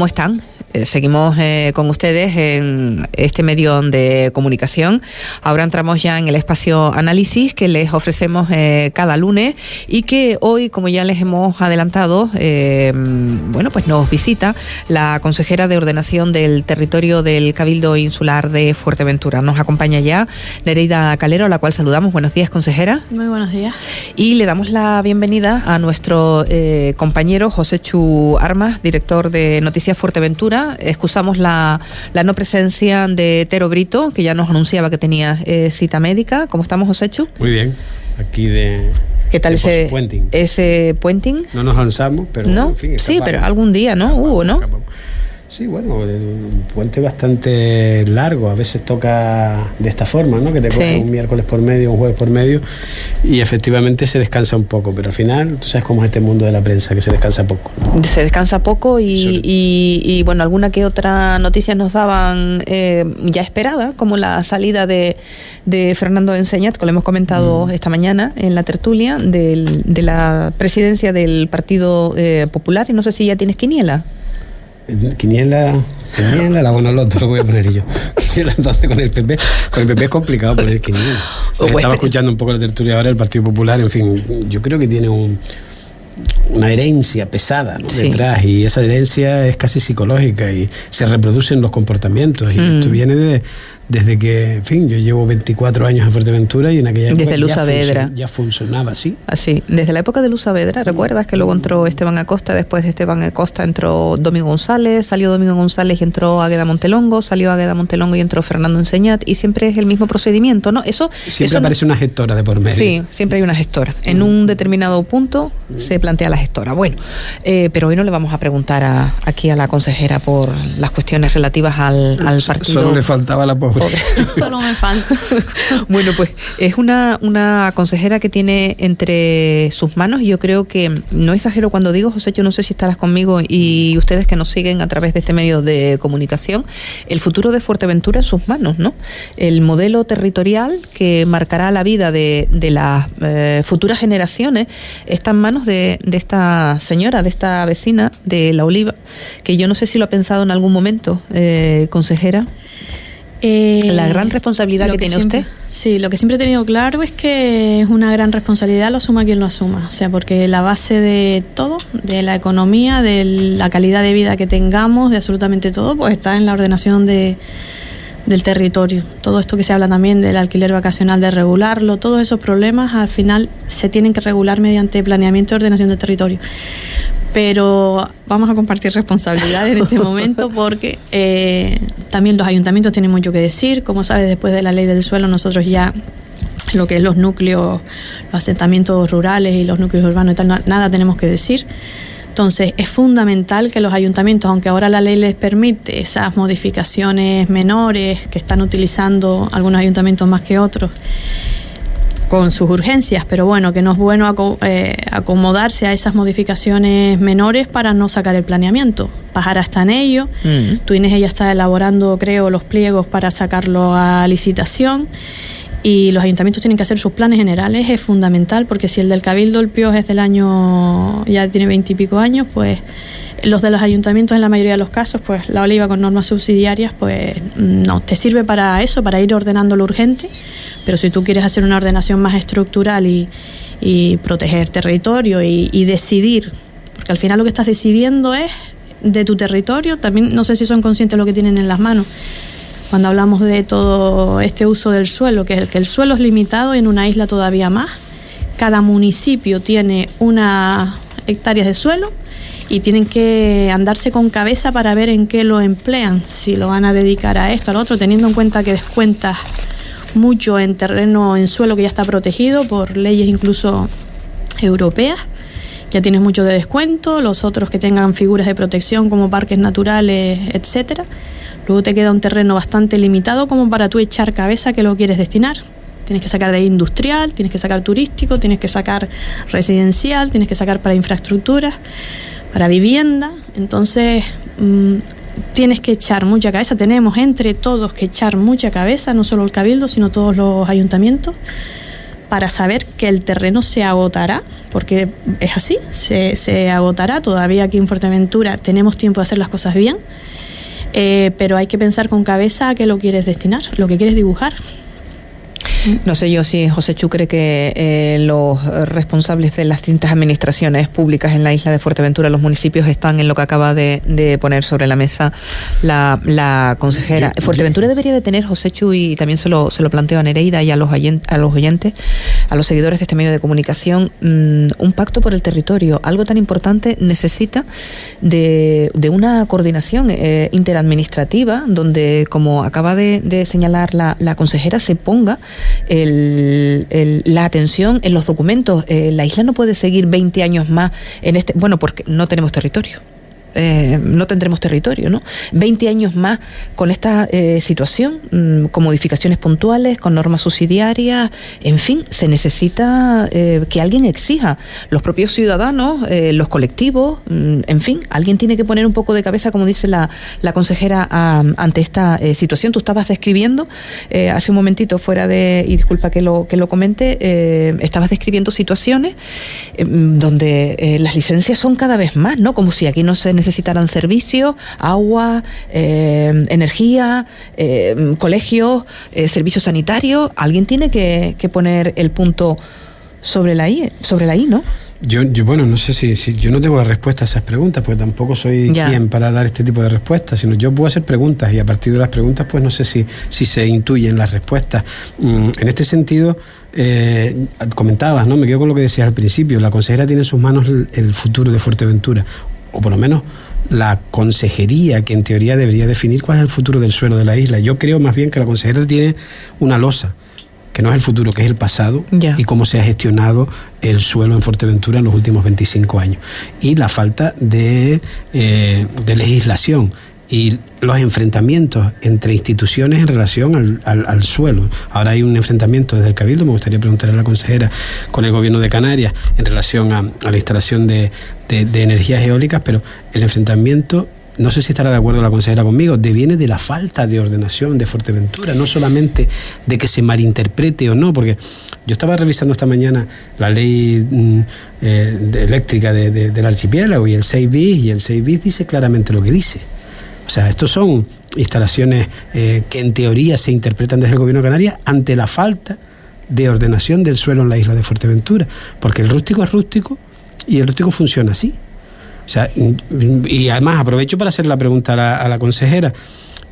¿Cómo están? Eh, seguimos eh, con ustedes en este medio de comunicación. Ahora entramos ya en el espacio análisis que les ofrecemos eh, cada lunes y que hoy, como ya les hemos adelantado, bueno, pues nos visita la consejera de ordenación del territorio del Cabildo Insular de Fuerteventura. Nos acompaña ya Nereida Calero, a la cual saludamos. Buenos días, consejera. Muy buenos días. Y le damos la bienvenida a nuestro compañero José Chu Armas, director de Noticias Fuerteventura excusamos la, no presencia de Tero Brito, que ya nos anunciaba que tenía eh, cita médica. ¿Cómo estamos, Josechu? Muy bien, aquí de... ¿Qué tal ese puenting? ese puenting? No nos lanzamos, pero ¿No? sí, pero algún día, ¿no? Hubo, ¿no? Sí, bueno, un puente bastante largo, a veces toca de esta forma, ¿no? Que te coge un miércoles por medio, un jueves por medio, y efectivamente se descansa un poco, pero al final, tú sabes cómo es este mundo de la prensa, que se descansa poco. Se descansa poco y, y, bueno, alguna que otra noticia nos daban eh, ya esperada, como la salida de, de Fernando Enseñat, que lo hemos comentado mm. esta mañana en la tertulia, del, de la presidencia del Partido eh, Popular, y no sé si ya tienes quiniela. Quiniela, quiniela, la buena loto lo voy a poner yo. entonces con el PP, con el PP es complicado poner quiniela. Oh, Estaba pues, escuchando un poco la tertulia ahora del Partido Popular, en fin, yo creo que tiene un una herencia pesada detrás y esa herencia es casi psicológica y se reproducen los comportamientos y esto mm. viene de, desde que, en fin, yo llevo 24 años en Fuerteventura y en aquella época desde ya, ya, funcionaba así. Así, desde la época de Luz Saavedra, ¿recuerdas que luego entró Esteban Acosta, después de Esteban Acosta entró Domingo González, salió Domingo González y entró Agueda Montelongo, salió Agueda Montelongo y entró Fernando Enseñat y siempre es el mismo procedimiento, ¿no? Eso siempre aparece una gestora de por medio. Sí, siempre hay una gestora. En un determinado punto se plantea la gestora. Bueno, eh, pero hoy no le vamos a preguntar aquí a la consejera por las cuestiones relativas al, al partido. Solo le faltaba la pobre Solo me falta. bueno, pues es una, una consejera que tiene entre sus manos, y yo creo que no exagero cuando digo, José, yo no sé si estarás conmigo y ustedes que nos siguen a través de este medio de comunicación, el futuro de Fuerteventura en sus manos, ¿no? El modelo territorial que marcará la vida de, de las eh, futuras generaciones está en manos de, de esta señora, de esta vecina de La Oliva, que yo no sé si lo ha pensado en algún momento, eh, consejera. Eh, la gran responsabilidad que, tiene usted. Sí, lo que siempre he tenido claro es que es una gran responsabilidad, lo asuma quien lo asuma. O sea, porque la base de todo, de la economía, de la calidad de vida que tengamos, de absolutamente todo, pues está en la ordenación de, del territorio. Todo esto que se habla también del alquiler vacacional, de regularlo, todos esos problemas al final se tienen que regular mediante planeamiento y ordenación del territorio pero vamos a compartir responsabilidades en este momento porque eh, también los ayuntamientos tienen mucho que decir. Como sabes, después de la ley del suelo, nosotros ya lo que es los núcleos, los asentamientos rurales y los núcleos urbanos y tal, nada tenemos que decir. Entonces, es fundamental que los ayuntamientos, aunque ahora la ley les permite esas modificaciones menores que están utilizando algunos ayuntamientos más que otros, con sus urgencias, pero bueno, que no es bueno eh, acomodarse a esas modificaciones menores para no sacar el planeamiento. Pajara está en ello, mm. tú Inés ya está elaborando, creo, los pliegos para sacarlo a licitación y los ayuntamientos tienen que hacer sus planes generales, es fundamental, porque si el del Cabildo, el PIOS es del año, ya tiene veintipico años, pues los de los ayuntamientos en la mayoría de los casos, pues la oliva con normas subsidiarias, pues no, te sirve para eso, para ir ordenando lo urgente pero si tú quieres hacer una ordenación más estructural y, proteger territorio y, decidir, porque al final lo que estás decidiendo es de tu territorio, también no sé si son conscientes de lo que tienen en las manos. Cuando hablamos de todo este uso del suelo, que es que el suelo es limitado en una isla todavía más, cada municipio tiene unas hectáreas de suelo y tienen que andarse con cabeza para ver en qué lo emplean, si lo van a dedicar a esto, al otro, teniendo en cuenta que descuentas mucho en terreno, en suelo que ya está protegido por leyes incluso europeas. Ya tienes mucho de descuento, los otros que tengan figuras de protección como parques naturales, etcétera. Luego te queda un terreno bastante limitado como para tú echar cabeza que lo quieres destinar. Tienes que sacar de industrial, tienes que sacar turístico, tienes que sacar residencial, tienes que sacar para infraestructuras, para vivienda. Entonces, mm, tienes que echar mucha cabeza, tenemos entre todos que echar mucha cabeza, no solo el cabildo, sino todos los ayuntamientos, para saber que el terreno se agotará, porque es así, se, se agotará. Todavía aquí en Fuerteventura tenemos tiempo de hacer las cosas bien, eh, pero hay que pensar con cabeza a qué lo quieres destinar, lo que quieres dibujar. No sé yo si José Chu cree que eh, los responsables de las distintas administraciones públicas en la isla de Fuerteventura, los municipios, están en lo que acaba de, poner sobre la mesa la, consejera. Fuerteventura debería de tener, José Chu, y también se lo, se lo planteo a Nereida y a los, a los oyentes, a los seguidores de este medio de comunicación, mm, un pacto por el territorio. Algo tan importante necesita de, una coordinación eh, interadministrativa donde, como acaba de, señalar la, la consejera, se ponga el, la atención en los documentos. Eh, la isla no puede seguir 20 años más en este, bueno, porque no tenemos territorio. Eh, no tendremos territorio, ¿no? 20 años más con esta eh, situación, mm, con modificaciones puntuales, con normas subsidiarias, en fin, se necesita eh, que alguien exija, los propios ciudadanos, los colectivos, mm, en fin, alguien tiene que poner un poco de cabeza, como dice la, la consejera, ante esta situación. Tú estabas describiendo hace un momentito, fuera de, y disculpa que lo, que lo comente, estabas describiendo situaciones donde las licencias son cada vez más, ¿no? Como si aquí no se necesitarán servicios, agua, eh, energía, eh, colegios, eh, servicios sanitarios. Alguien tiene que, poner el punto sobre la I, sobre la I, ¿no? Yo, bueno, no sé si, si, yo no tengo la respuesta a esas preguntas, pues tampoco soy quien para dar este tipo de respuestas, sino yo puedo hacer preguntas y a partir de las preguntas, pues no sé si, si se intuyen las respuestas. Mm, en este sentido, comentabas, ¿no? Me quedo con lo que decías al principio, la consejera tiene en sus manos el futuro de Fuerteventura o por lo menos la consejería que en teoría debería definir cuál es el futuro del suelo de la isla. Yo creo más bien que la consejería tiene una losa, que no es el futuro, que es el pasado, y cómo se ha gestionado el suelo en Fuerteventura en los últimos 25 años. Y la falta de, eh, de legislación y los enfrentamientos entre instituciones en relación al, suelo. Ahora hay un enfrentamiento desde el Cabildo, me gustaría preguntarle a la consejera, con el gobierno de Canarias en relación a, la instalación de, energías eólicas, pero el enfrentamiento no sé si estará de acuerdo la consejera conmigo, deviene de la falta de ordenación de Fuerteventura, no solamente de que se malinterprete o no, porque yo estaba revisando esta mañana la ley mm, eh, eléctrica del archipiélago y el 6 bis, y el 6 bis dice claramente lo que dice. O sea, estos son instalaciones eh, que en teoría se interpretan desde el gobierno de Canarias ante la falta de ordenación del suelo en la isla de Fuerteventura, porque el rústico es rústico y el rústico funciona así. O sea, y además aprovecho para hacer la pregunta a la, consejera.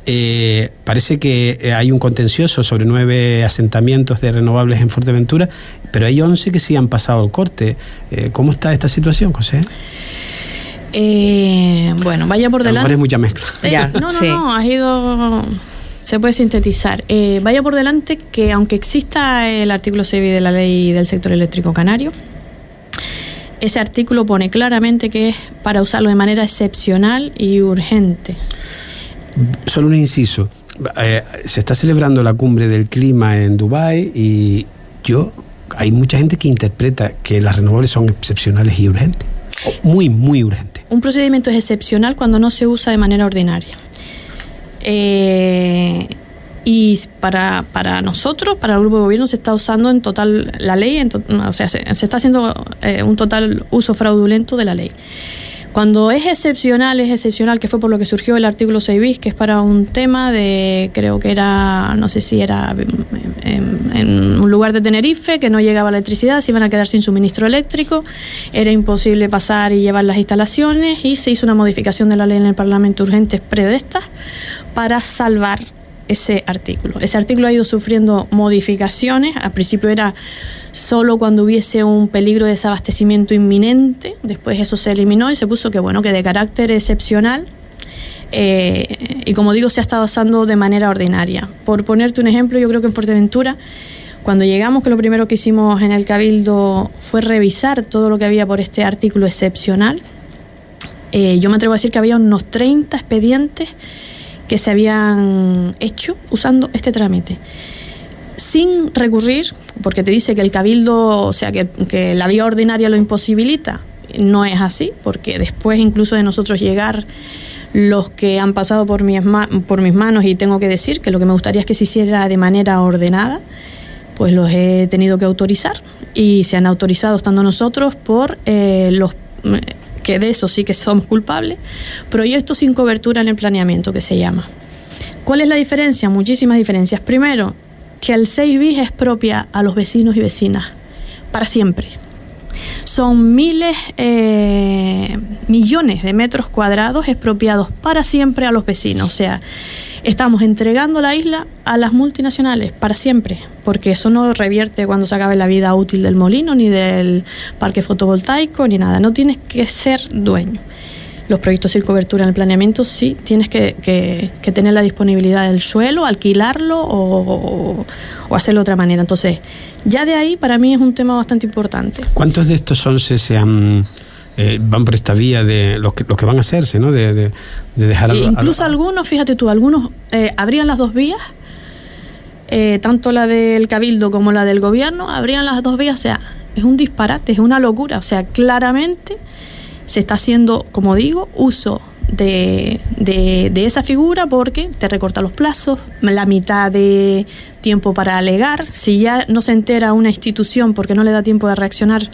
Eh, parece que eh, hay un contencioso sobre nueve asentamientos de renovables en Fuerteventura, pero hay once que sí han pasado el corte. ¿Cómo está esta situación, José? Eh, bueno, vaya por delante. mucha mezcla. Eh, no, no, no, has ido. Se puede sintetizar. Eh, vaya por delante que, aunque exista el artículo 6 de la ley del sector eléctrico canario, ese artículo pone claramente que es para usarlo de manera excepcional y urgente. Solo un inciso. se está celebrando la cumbre del clima en Dubái y yo hay mucha gente que interpreta que las renovables son excepcionales y urgentes. Muy, muy urgente. Un procedimiento es excepcional cuando no se usa de manera ordinaria. Eh, y para, para nosotros, para el grupo de gobierno, se está usando en total la ley, o sea, se, está haciendo eh, un total uso fraudulento de la ley. Cuando es excepcional, es excepcional, que fue por lo que surgió el artículo 6 bis, que es para un tema de, creo que era, no sé si era en, un lugar de Tenerife, que no llegaba electricidad, se iban a quedar sin suministro eléctrico, era imposible pasar y llevar las instalaciones y se hizo una modificación de la ley en el Parlamento urgente predestas para salvar ese artículo. Ese artículo ha ido sufriendo modificaciones, al principio era solo cuando hubiese un peligro de desabastecimiento inminente, después eso se eliminó y se puso que bueno, que de carácter excepcional eh, y como digo se ha estado usando de manera ordinaria. Por ponerte un ejemplo, yo creo que en Fuerteventura cuando llegamos, que lo primero que hicimos en el Cabildo fue revisar todo lo que había por este artículo excepcional, eh, yo me atrevo a decir que había unos 30 expedientes que se habían hecho usando este trámite sin recurrir, porque te dice que el cabildo, o sea, que, la vía ordinaria lo imposibilita. No es así, porque después incluso de nosotros llegar los que han pasado por mis, por mis manos y tengo que decir que lo que me gustaría es que se hiciera de manera ordenada, pues los he tenido que autorizar y se han autorizado estando nosotros por eh, los de eso sí que somos culpables, proyectos sin cobertura en el planeamiento que se llama. ¿Cuál es la diferencia? Muchísimas diferencias. Primero, que el 6 bis es propia a los vecinos y vecinas para siempre. Son miles, eh, millones de metros cuadrados expropiados para siempre a los vecinos. O sea, estamos entregando la isla a las multinacionales para siempre, porque eso no revierte cuando se acabe la vida útil del molino, ni del parque fotovoltaico, ni nada. No tienes que ser dueño. Los proyectos sin cobertura en el planeamiento sí tienes que, tener la disponibilidad del suelo, alquilarlo o, o, hacerlo de otra manera. Entonces, ya de ahí para mí es un tema bastante importante. ¿Cuántos de estos 11 se han eh, van por esta vía de los que, los que van a hacerse, ¿no? De, de, dejar e Incluso algunos, fíjate tú, algunos eh, abrían las dos vías, eh, tanto la del Cabildo como la del gobierno, abrían las dos vías, o sea, es un disparate, es una locura, o sea, claramente se está haciendo, como digo, uso de, de, de, esa figura porque te recorta los plazos, la mitad de tiempo para alegar. Si ya no se entera una institución porque no le da tiempo de reaccionar,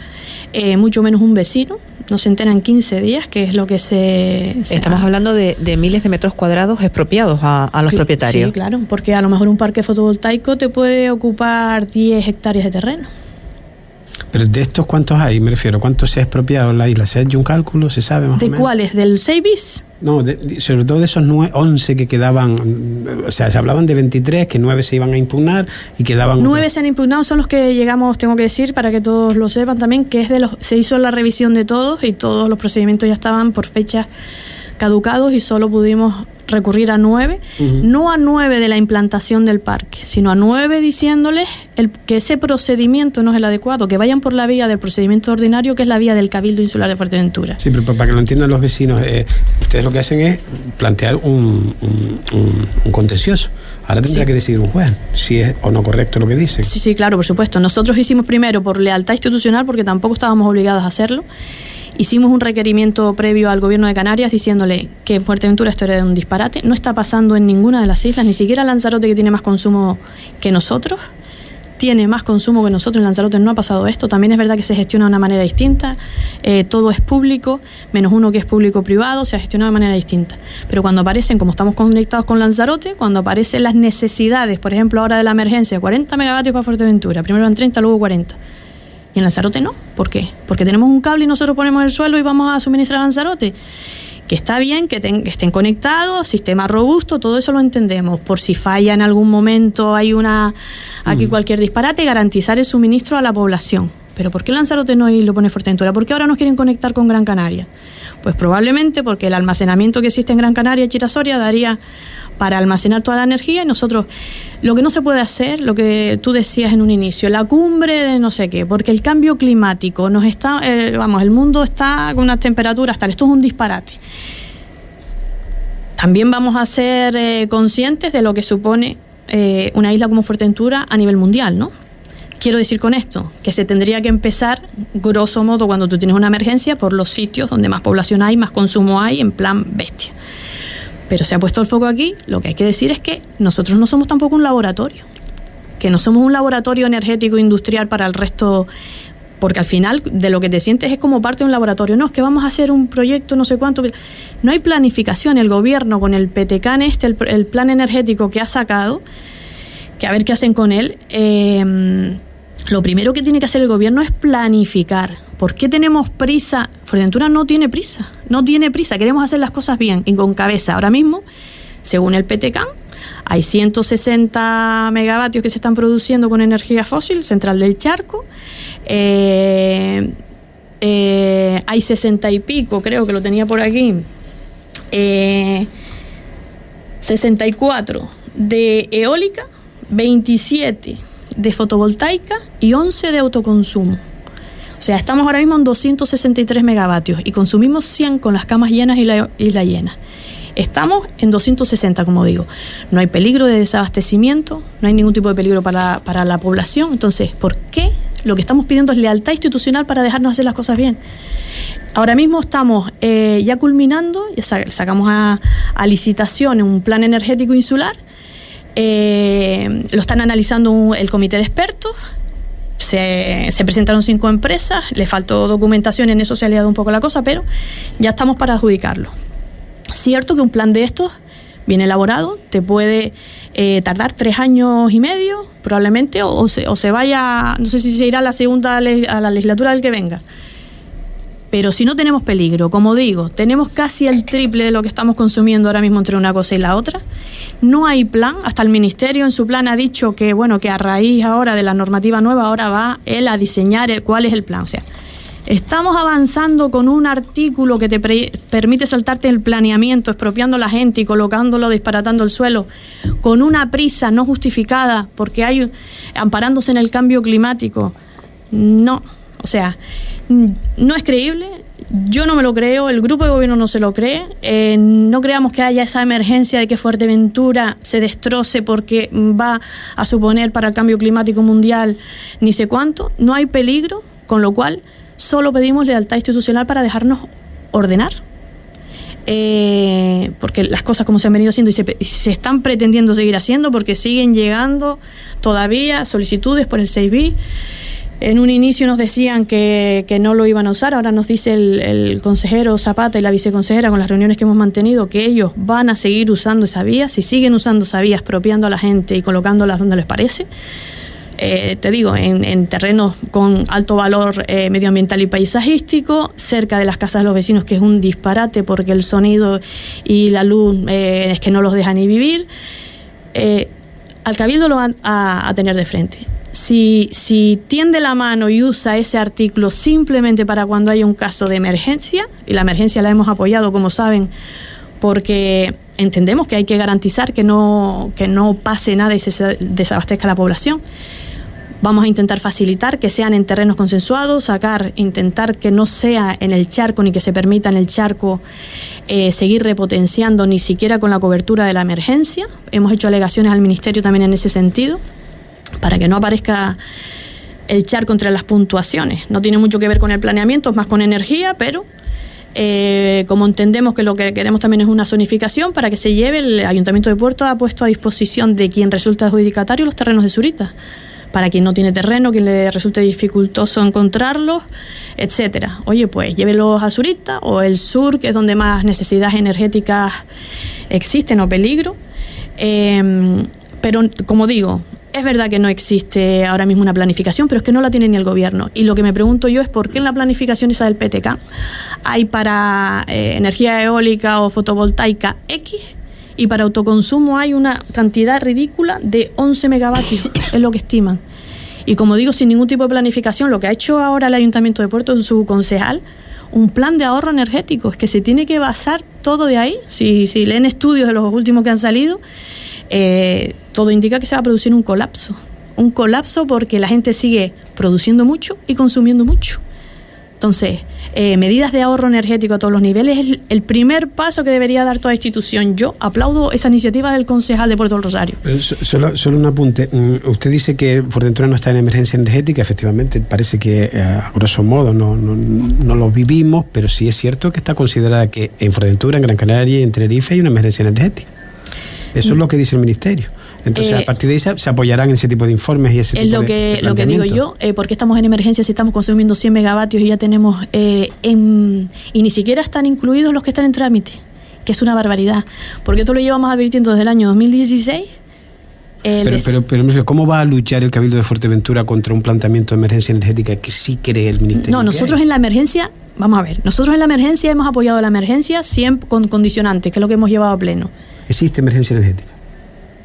mucho menos un vecino no se enteran 15 días, que es lo que se... Estamos hablando de, miles de metros cuadrados expropiados a, los propietarios. Sí, claro, porque a lo mejor un parque fotovoltaico te puede ocupar 10 hectáreas de terreno. Pero de estos, ¿cuántos hay? Me refiero, ¿cuántos se ha expropiado en la isla? ¿Se ha hecho un cálculo? ¿Se sabe más ¿De cuáles? ¿Del 6 No, sobre todo de esos 11 que quedaban, o sea, se hablaban de 23, que 9 se iban a impugnar y quedaban... 9 se han impugnado, son los que llegamos, tengo que decir, para que todos lo sepan también, que es de los, se hizo la revisión de todos y todos los procedimientos ya estaban por fechas caducados y solo pudimos recurrir a nueve, no a nueve de la implantación del parque, sino a nueve diciéndoles el, que ese procedimiento no es el adecuado, que vayan por la vía del procedimiento ordinario, que es la vía del Cabildo Insular de Fuerteventura. Sí, pero para que lo entiendan los vecinos, eh, ustedes lo que hacen es plantear un, un, contencioso. Ahora tendrá que decidir un juez si es o no correcto lo que dice. Sí, sí, claro, por supuesto. Nosotros hicimos primero por lealtad institucional, porque tampoco estábamos obligados a hacerlo. Hicimos un requerimiento previo al gobierno de Canarias diciéndole que en Fuerteventura esto era un disparate. No está pasando en ninguna de las islas, ni siquiera Lanzarote, que tiene más consumo que nosotros, tiene más consumo que nosotros. En Lanzarote no ha pasado esto. También es verdad que se gestiona de una manera distinta. Eh, todo es público, menos uno que es público-privado, se ha gestionado de manera distinta. Pero cuando aparecen, como estamos conectados con Lanzarote, cuando aparecen las necesidades, por ejemplo, ahora de la emergencia, 40 megavatios para Fuerteventura, primero eran 30, luego 40 y en Lanzarote no. ¿Por qué? Porque tenemos un cable y nosotros ponemos el suelo y vamos a suministrar a Lanzarote. Que está bien, que, estén conectados, sistema robusto, todo eso lo entendemos. Por si falla en algún momento, hay una aquí mm. cualquier disparate, garantizar el suministro a la población. Pero ¿por qué Lanzarote no y lo pone Fuerteventura? ¿Por qué ahora nos quieren conectar con Gran Canaria? Pues probablemente porque el almacenamiento que existe en Gran Canaria y Chirasoria daría para almacenar toda la energía y nosotros lo que no se puede hacer, lo que tú decías en un inicio, la cumbre de no sé qué, porque el cambio climático nos está, eh, vamos, el mundo está con unas temperaturas tal, esto es un disparate. También vamos a ser eh, conscientes de lo que supone eh, una isla como Fuerteventura a nivel mundial, ¿no? Quiero decir con esto que se tendría que empezar, grosso modo, cuando tú tienes una emergencia, por los sitios donde más población hay, más consumo hay, en plan bestia. Pero se ha puesto el foco aquí, lo que hay que decir es que nosotros no somos tampoco un laboratorio, que no somos un laboratorio energético industrial para el resto, porque al final de lo que te sientes es como parte de un laboratorio, no, es que vamos a hacer un proyecto no sé cuánto, no hay planificación, el gobierno con el PTCAN este, el, plan energético que ha sacado, que a ver qué hacen con él, eh, lo primero que tiene que hacer el gobierno es planificar. ¿Por qué tenemos prisa? Fuerteventura no tiene prisa, no tiene prisa, queremos hacer las cosas bien y con cabeza. Ahora mismo, según el PTCAM, hay 160 megavatios que se están produciendo con energía fósil, Central del Charco. Eh, eh, hay 60 y pico, creo que lo tenía por aquí. 64 eh, de eólica, 27 de fotovoltaica y 11 de autoconsumo. O sea, estamos ahora mismo en 263 megavatios y consumimos 100 con las camas llenas y la isla llena. Estamos en 260, como digo. No hay peligro de desabastecimiento, no hay ningún tipo de peligro para, para la población. Entonces, ¿por qué lo que estamos pidiendo es lealtad institucional para dejarnos hacer las cosas bien? Ahora mismo estamos eh, ya culminando, ya sacamos a, a licitación un plan energético insular Eh, lo están analizando el comité de expertos. Se, se, presentaron cinco empresas, le faltó documentación, en eso se ha liado un poco la cosa, pero ya estamos para adjudicarlo. Cierto que un plan de estos bien elaborado, te puede eh, tardar tres años y medio, probablemente, o, se, o se vaya, no sé si se irá a la segunda a la legislatura del que venga. Pero si no tenemos peligro, como digo, tenemos casi el triple de lo que estamos consumiendo ahora mismo entre una cosa y la otra. No hay plan, hasta el ministerio en su plan ha dicho que bueno, que a raíz ahora de la normativa nueva ahora va él a diseñar cuál es el plan, o sea, Estamos avanzando con un artículo que te permite saltarte el planeamiento, expropiando a la gente y colocándolo, disparatando el suelo, con una prisa no justificada, porque hay amparándose en el cambio climático. No, o sea, no es creíble. Yo no me lo creo, el grupo de gobierno no se lo cree. Eh, no creamos que haya esa emergencia de que Fuerteventura se destroce porque va a suponer para el cambio climático mundial ni sé cuánto. No hay peligro, con lo cual solo pedimos lealtad institucional para dejarnos ordenar. Eh, porque las cosas como se han venido haciendo y se, están pretendiendo seguir haciendo porque siguen llegando todavía solicitudes por el 6B. En un inicio nos decían que, no lo iban a usar, ahora nos dice el, el, consejero Zapata y la viceconsejera con las reuniones que hemos mantenido que ellos van a seguir usando esa vía, si siguen usando esa vía, expropiando a la gente y colocándolas donde les parece. Eh, te digo, en, terrenos con alto valor eh, medioambiental y paisajístico, cerca de las casas de los vecinos, que es un disparate porque el sonido y la luz eh, es que no los deja ni vivir. al cabildo lo van a, tener de frente. Si, si, tiende la mano y usa ese artículo simplemente para cuando haya un caso de emergencia, y la emergencia la hemos apoyado, como saben, porque entendemos que hay que garantizar que no, que no pase nada y se desabastezca la población. Vamos a intentar facilitar que sean en terrenos consensuados, sacar, intentar que no sea en el charco ni que se permita en el charco eh, seguir repotenciando ni siquiera con la cobertura de la emergencia. Hemos hecho alegaciones al Ministerio también en ese sentido, para que no aparezca el charco entre las puntuaciones. No tiene mucho que ver con el planeamiento, es más con energía, pero eh, como entendemos que lo que queremos también es una zonificación para que se lleve, el Ayuntamiento de Puerto ha puesto a disposición de quien resulta adjudicatario los terrenos de Surita para quien no tiene terreno, quien le resulte dificultoso encontrarlos, etcétera. Oye, pues llévelos a Zurita o el sur, que es donde más necesidades energéticas existen o peligro. Em, pero como digo, es verdad que no existe ahora mismo una planificación, pero es que no la tiene ni el gobierno. Y lo que me pregunto yo es por qué en la planificación esa del PTK hay para eh, energía eólica o fotovoltaica X y para autoconsumo hay una cantidad ridícula de 11 megavatios, es lo que estiman. Y como digo, sin ningún tipo de planificación, lo que ha hecho ahora el Ayuntamiento de Puerto en su concejal, un plan de ahorro energético, es que se tiene que basar todo de ahí. Si, si leen estudios de los últimos que han salido, eh, todo indica que se va a producir un colapso. Un colapso porque la gente sigue produciendo mucho y consumiendo mucho. Entonces, eh, medidas de ahorro energético a todos los niveles es el primer paso que debería dar toda institución. Yo aplaudo esa iniciativa del concejal de Puerto del Rosario. Solo, un apunte. Mm, usted dice que Fuerteventura no está en emergencia energética. Efectivamente, parece que eh, a grosso modo no, no, lo vivimos, pero sí es cierto que está considerada que en Fuerteventura, en Gran Canaria y en Tenerife hay una emergencia energética. Eso es lo que dice el Ministerio. Entonces, a eh, partir de ahí se, apoyarán en ese tipo de informes y ese es lo que, Lo que digo yo, eh, porque estamos en emergencia si estamos consumiendo 100 megavatios y ya tenemos... Eh, en, y ni siquiera están incluidos los que están en trámite, que es una barbaridad. Porque esto lo llevamos advirtiendo desde el año 2016. Pero, pero, pero, ¿cómo va a luchar el Cabildo de Fuerteventura contra un planteamiento de emergencia energética que sí cree el Ministerio? No, nosotros en la emergencia, vamos a ver, nosotros en la emergencia hemos apoyado la emergencia siempre con condicionantes, que es lo que hemos llevado a pleno. ¿Existe emergencia energética?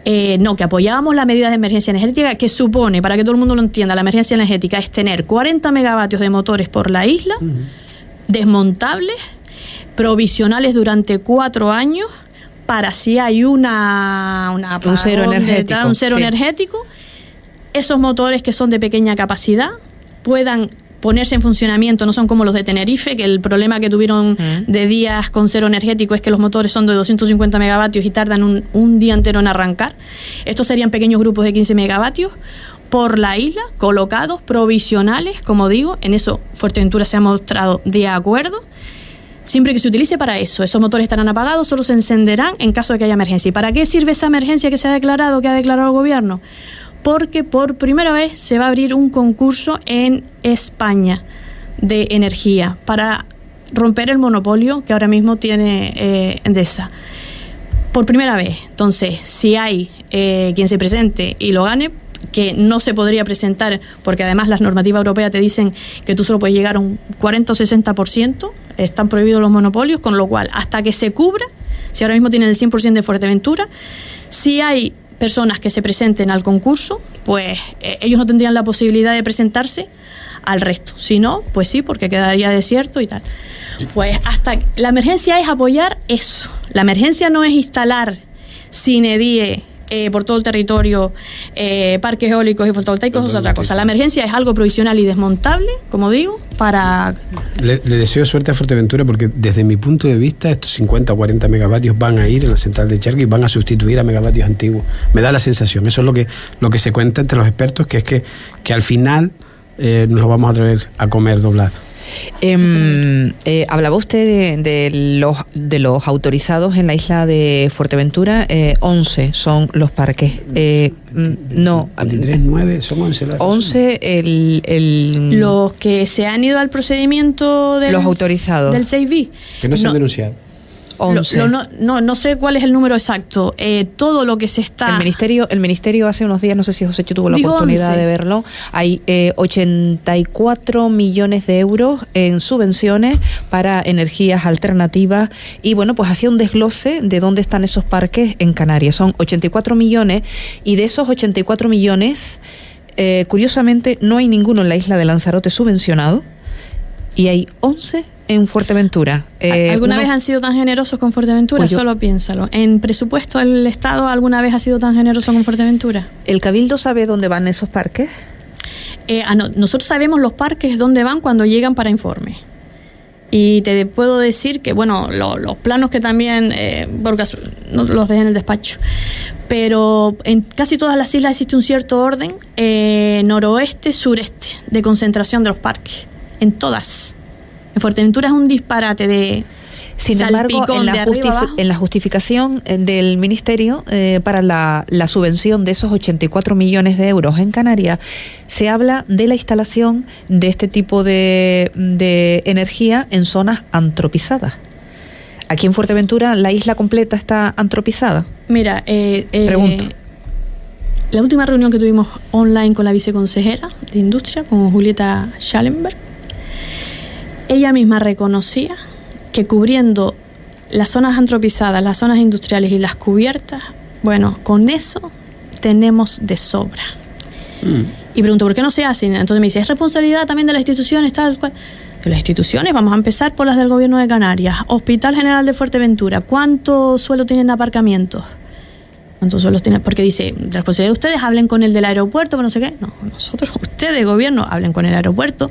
Eh, no, que apoyábamos la medida de emergencia energética que supone, para que todo el mundo lo entienda, la emergencia energética es tener 40 megavatios de motores por la isla, desmontables, provisionales durante cuatro años, para si hay una, un cero energético, un cero energético, esos motores que son de pequeña capacidad puedan ponerse en funcionamiento, no son como los de Tenerife, que el problema que tuvieron de días con cero energético es que los motores son de 250 megavatios y tardan un, un día entero en arrancar. Estos serían pequeños grupos de 15 megavatios por la isla, colocados, provisionales, como digo, en eso Fuerteventura se ha mostrado de acuerdo. siempre que se utilice para eso. Esos motores estarán apagados, solo se encenderán en caso de que haya emergencia. ¿Y para qué sirve esa emergencia que se ha declarado, que ha declarado el gobierno? Porque por primera vez se va a abrir un concurso en España de energía para romper el monopolio que ahora mismo tiene eh, Endesa. Por primera vez. Entonces, si hay eh, quien se presente y lo gane, que no se podría presentar, porque además las normativas europeas te dicen que tú solo puedes llegar a un 40 o 60%, están prohibidos los monopolios, con lo cual, hasta que se cubra, si ahora mismo tienen el 100% de Fuerteventura, si hay personas que se presenten al concurso, pues eh, ellos no tendrían la posibilidad de presentarse al resto. Si no, pues sí, porque quedaría desierto y tal. Pues hasta la emergencia es apoyar eso. La emergencia no es instalar sin edie eh, por todo el territorio eh, parques eólicos y fotovoltaicos es otra cosa. La emergencia es algo provisional y desmontable, como digo, para... Le, deseo suerte a Fuerteventura porque desde mi punto de vista estos 50 o 40 megavatios van a ir en la central de Charqui y van a sustituir a megavatios antiguos. Me da la sensación, eso es lo que, lo que se cuenta entre los expertos, que es que, que al final eh, nos lo vamos a atrever a comer doblar. Em, eh, hablaba usted de, los, de los autorizados en la isla de Fuerteventura, eh, 11 son los parques. Eh, mm, no. 23, 9, son 11. 11 el, el, Los que se han ido al procedimiento del, los autorizados. del 6B. Que no se han denunciado no, no sé cuál es el número exacto. Eh, todo lo que se está. El ministerio, el ministerio hace unos días, no sé si José tuvo la oportunidad de verlo, hay eh, 84 millones de euros en subvenciones para energías alternativas y bueno, pues hacía un desglose de dónde están esos parques en Canarias. Son 84 millones y de esos 84 millones, eh, curiosamente, no hay ninguno en la isla de Lanzarote subvencionado y hay 11 en Fuerteventura. Eh, ¿Alguna vez han sido tan generosos con Fuerteventura? Pues Solo piénsalo. ¿En presupuesto el Estado alguna vez ha sido tan generoso con Fuerteventura? ¿El Cabildo sabe dónde van esos parques? Eh, ah, nosotros sabemos los parques dónde van cuando llegan para informe. Y te puedo decir que, bueno, los planos que también, eh, porque los dejé en el despacho, pero en casi todas las islas existe un cierto orden eh, noroeste, sureste de concentración de los parques. En todas. En Fuerteventura es un disparate de... Sin embargo, en la, en la, justificación eh, del Ministerio eh, para la, subvención de esos 84 millones de euros en Canarias, se habla de la instalación de este tipo de, de energía en zonas antropizadas. Aquí en Fuerteventura, ¿la isla completa está antropizada? Mira, eh, Pregunto. La última reunión que tuvimos online con la viceconsejera de Industria, con Julieta Schallenberg, ella misma reconocía que cubriendo las zonas antropizadas, las zonas industriales y las cubiertas, bueno, con eso tenemos de sobra. Mm. Y pregunto, ¿por qué no se hacen? Entonces me dice, es responsabilidad también de las instituciones, tal cual. De las instituciones, vamos a empezar por las del gobierno de Canarias. Hospital General de Fuerteventura, ¿cuánto suelo tienen aparcamientos? ¿Cuántos suelos tienen? Porque dice, de responsabilidad de ustedes, hablen con el del aeropuerto, pero no sé qué. No, nosotros, ustedes, gobierno, hablen con el aeropuerto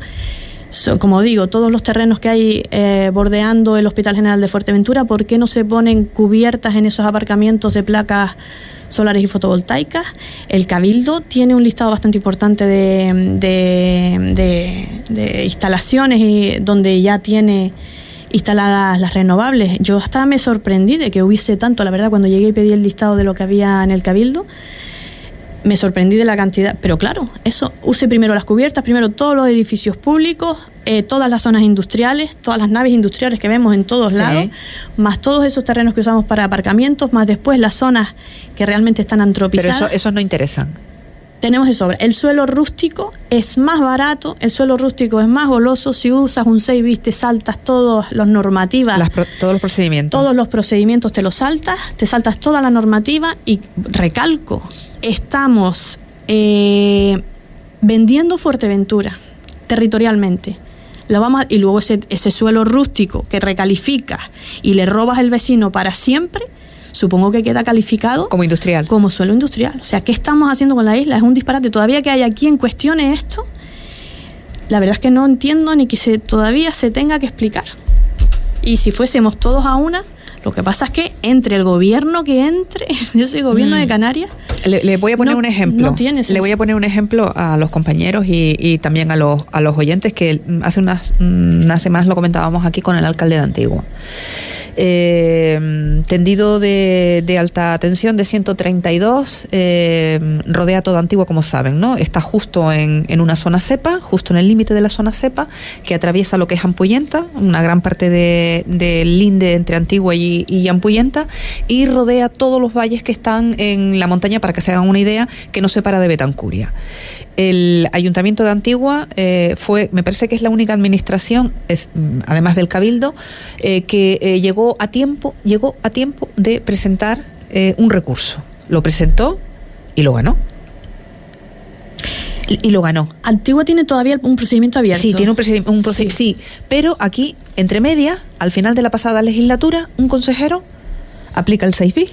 como digo, todos los terrenos que hay eh, bordeando el Hospital General de Fuerteventura, ¿por qué no se ponen cubiertas en esos aparcamientos de placas solares y fotovoltaicas? El Cabildo tiene un listado bastante importante de, instalaciones y donde ya tiene instaladas las renovables. Yo hasta me sorprendí de que hubiese tanto, la verdad, cuando llegué y pedí el listado de lo que había en el Cabildo me sorprendí de la cantidad, pero claro, eso, use primero las cubiertas, primero todos los edificios públicos, eh, todas las zonas industriales, todas las naves industriales que vemos en todos lados, más todos esos terrenos que usamos para aparcamientos, más después las zonas que realmente están antropizadas. Pero eso, no interesan. Tenemos de sobra. El suelo rústico es más barato, el suelo rústico es más goloso. Si usas un 6 viste saltas todas las normativas. todos los procedimientos. Todos los procedimientos te los saltas, te saltas toda la normativa y recalco, estamos eh, vendiendo Fuerteventura territorialmente. Lo vamos y luego ese, ese suelo rústico que recalificas y le robas al vecino para siempre, supongo que queda calificado como industrial. Como suelo industrial. O sea, ¿qué estamos haciendo con la isla? Es un disparate. Todavía que haya quien cuestione esto, la verdad es que no entiendo ni que se, todavía se tenga que explicar. Y si fuésemos todos a una, Lo que pasa es que entre el gobierno que entre, ese gobierno de mm. Canarias. Le, voy a poner un ejemplo. le voy a poner un ejemplo a los compañeros y, también a los, a los oyentes que hace unas, unas semanas lo comentábamos aquí con el alcalde de Antigua. Eh, tendido de, alta tensión de 132, eh, rodea toda Antigua, como saben, ¿no? Está justo en, una zona cepa, justo en el límite de la zona cepa, que atraviesa lo que es Ampuyenta, una gran parte del linde entre Antigua y, y, Ampuyenta, y rodea todos los valles que están en la montaña, para que se hagan una idea, que nos separa de Betancuria. El Ayuntamiento de Antigua eh, fue, me parece que es la única administración, es, además del Cabildo, eh, que eh, llegó a tiempo, llegó a tiempo de presentar un recurso. Lo presentó y lo ganó. Y, lo ganó. Antigua tiene todavía un procedimiento abierto. Sí, tiene un, procedimiento, sí. pero aquí, entre medias, al final de la pasada legislatura, un consejero aplica el 6 b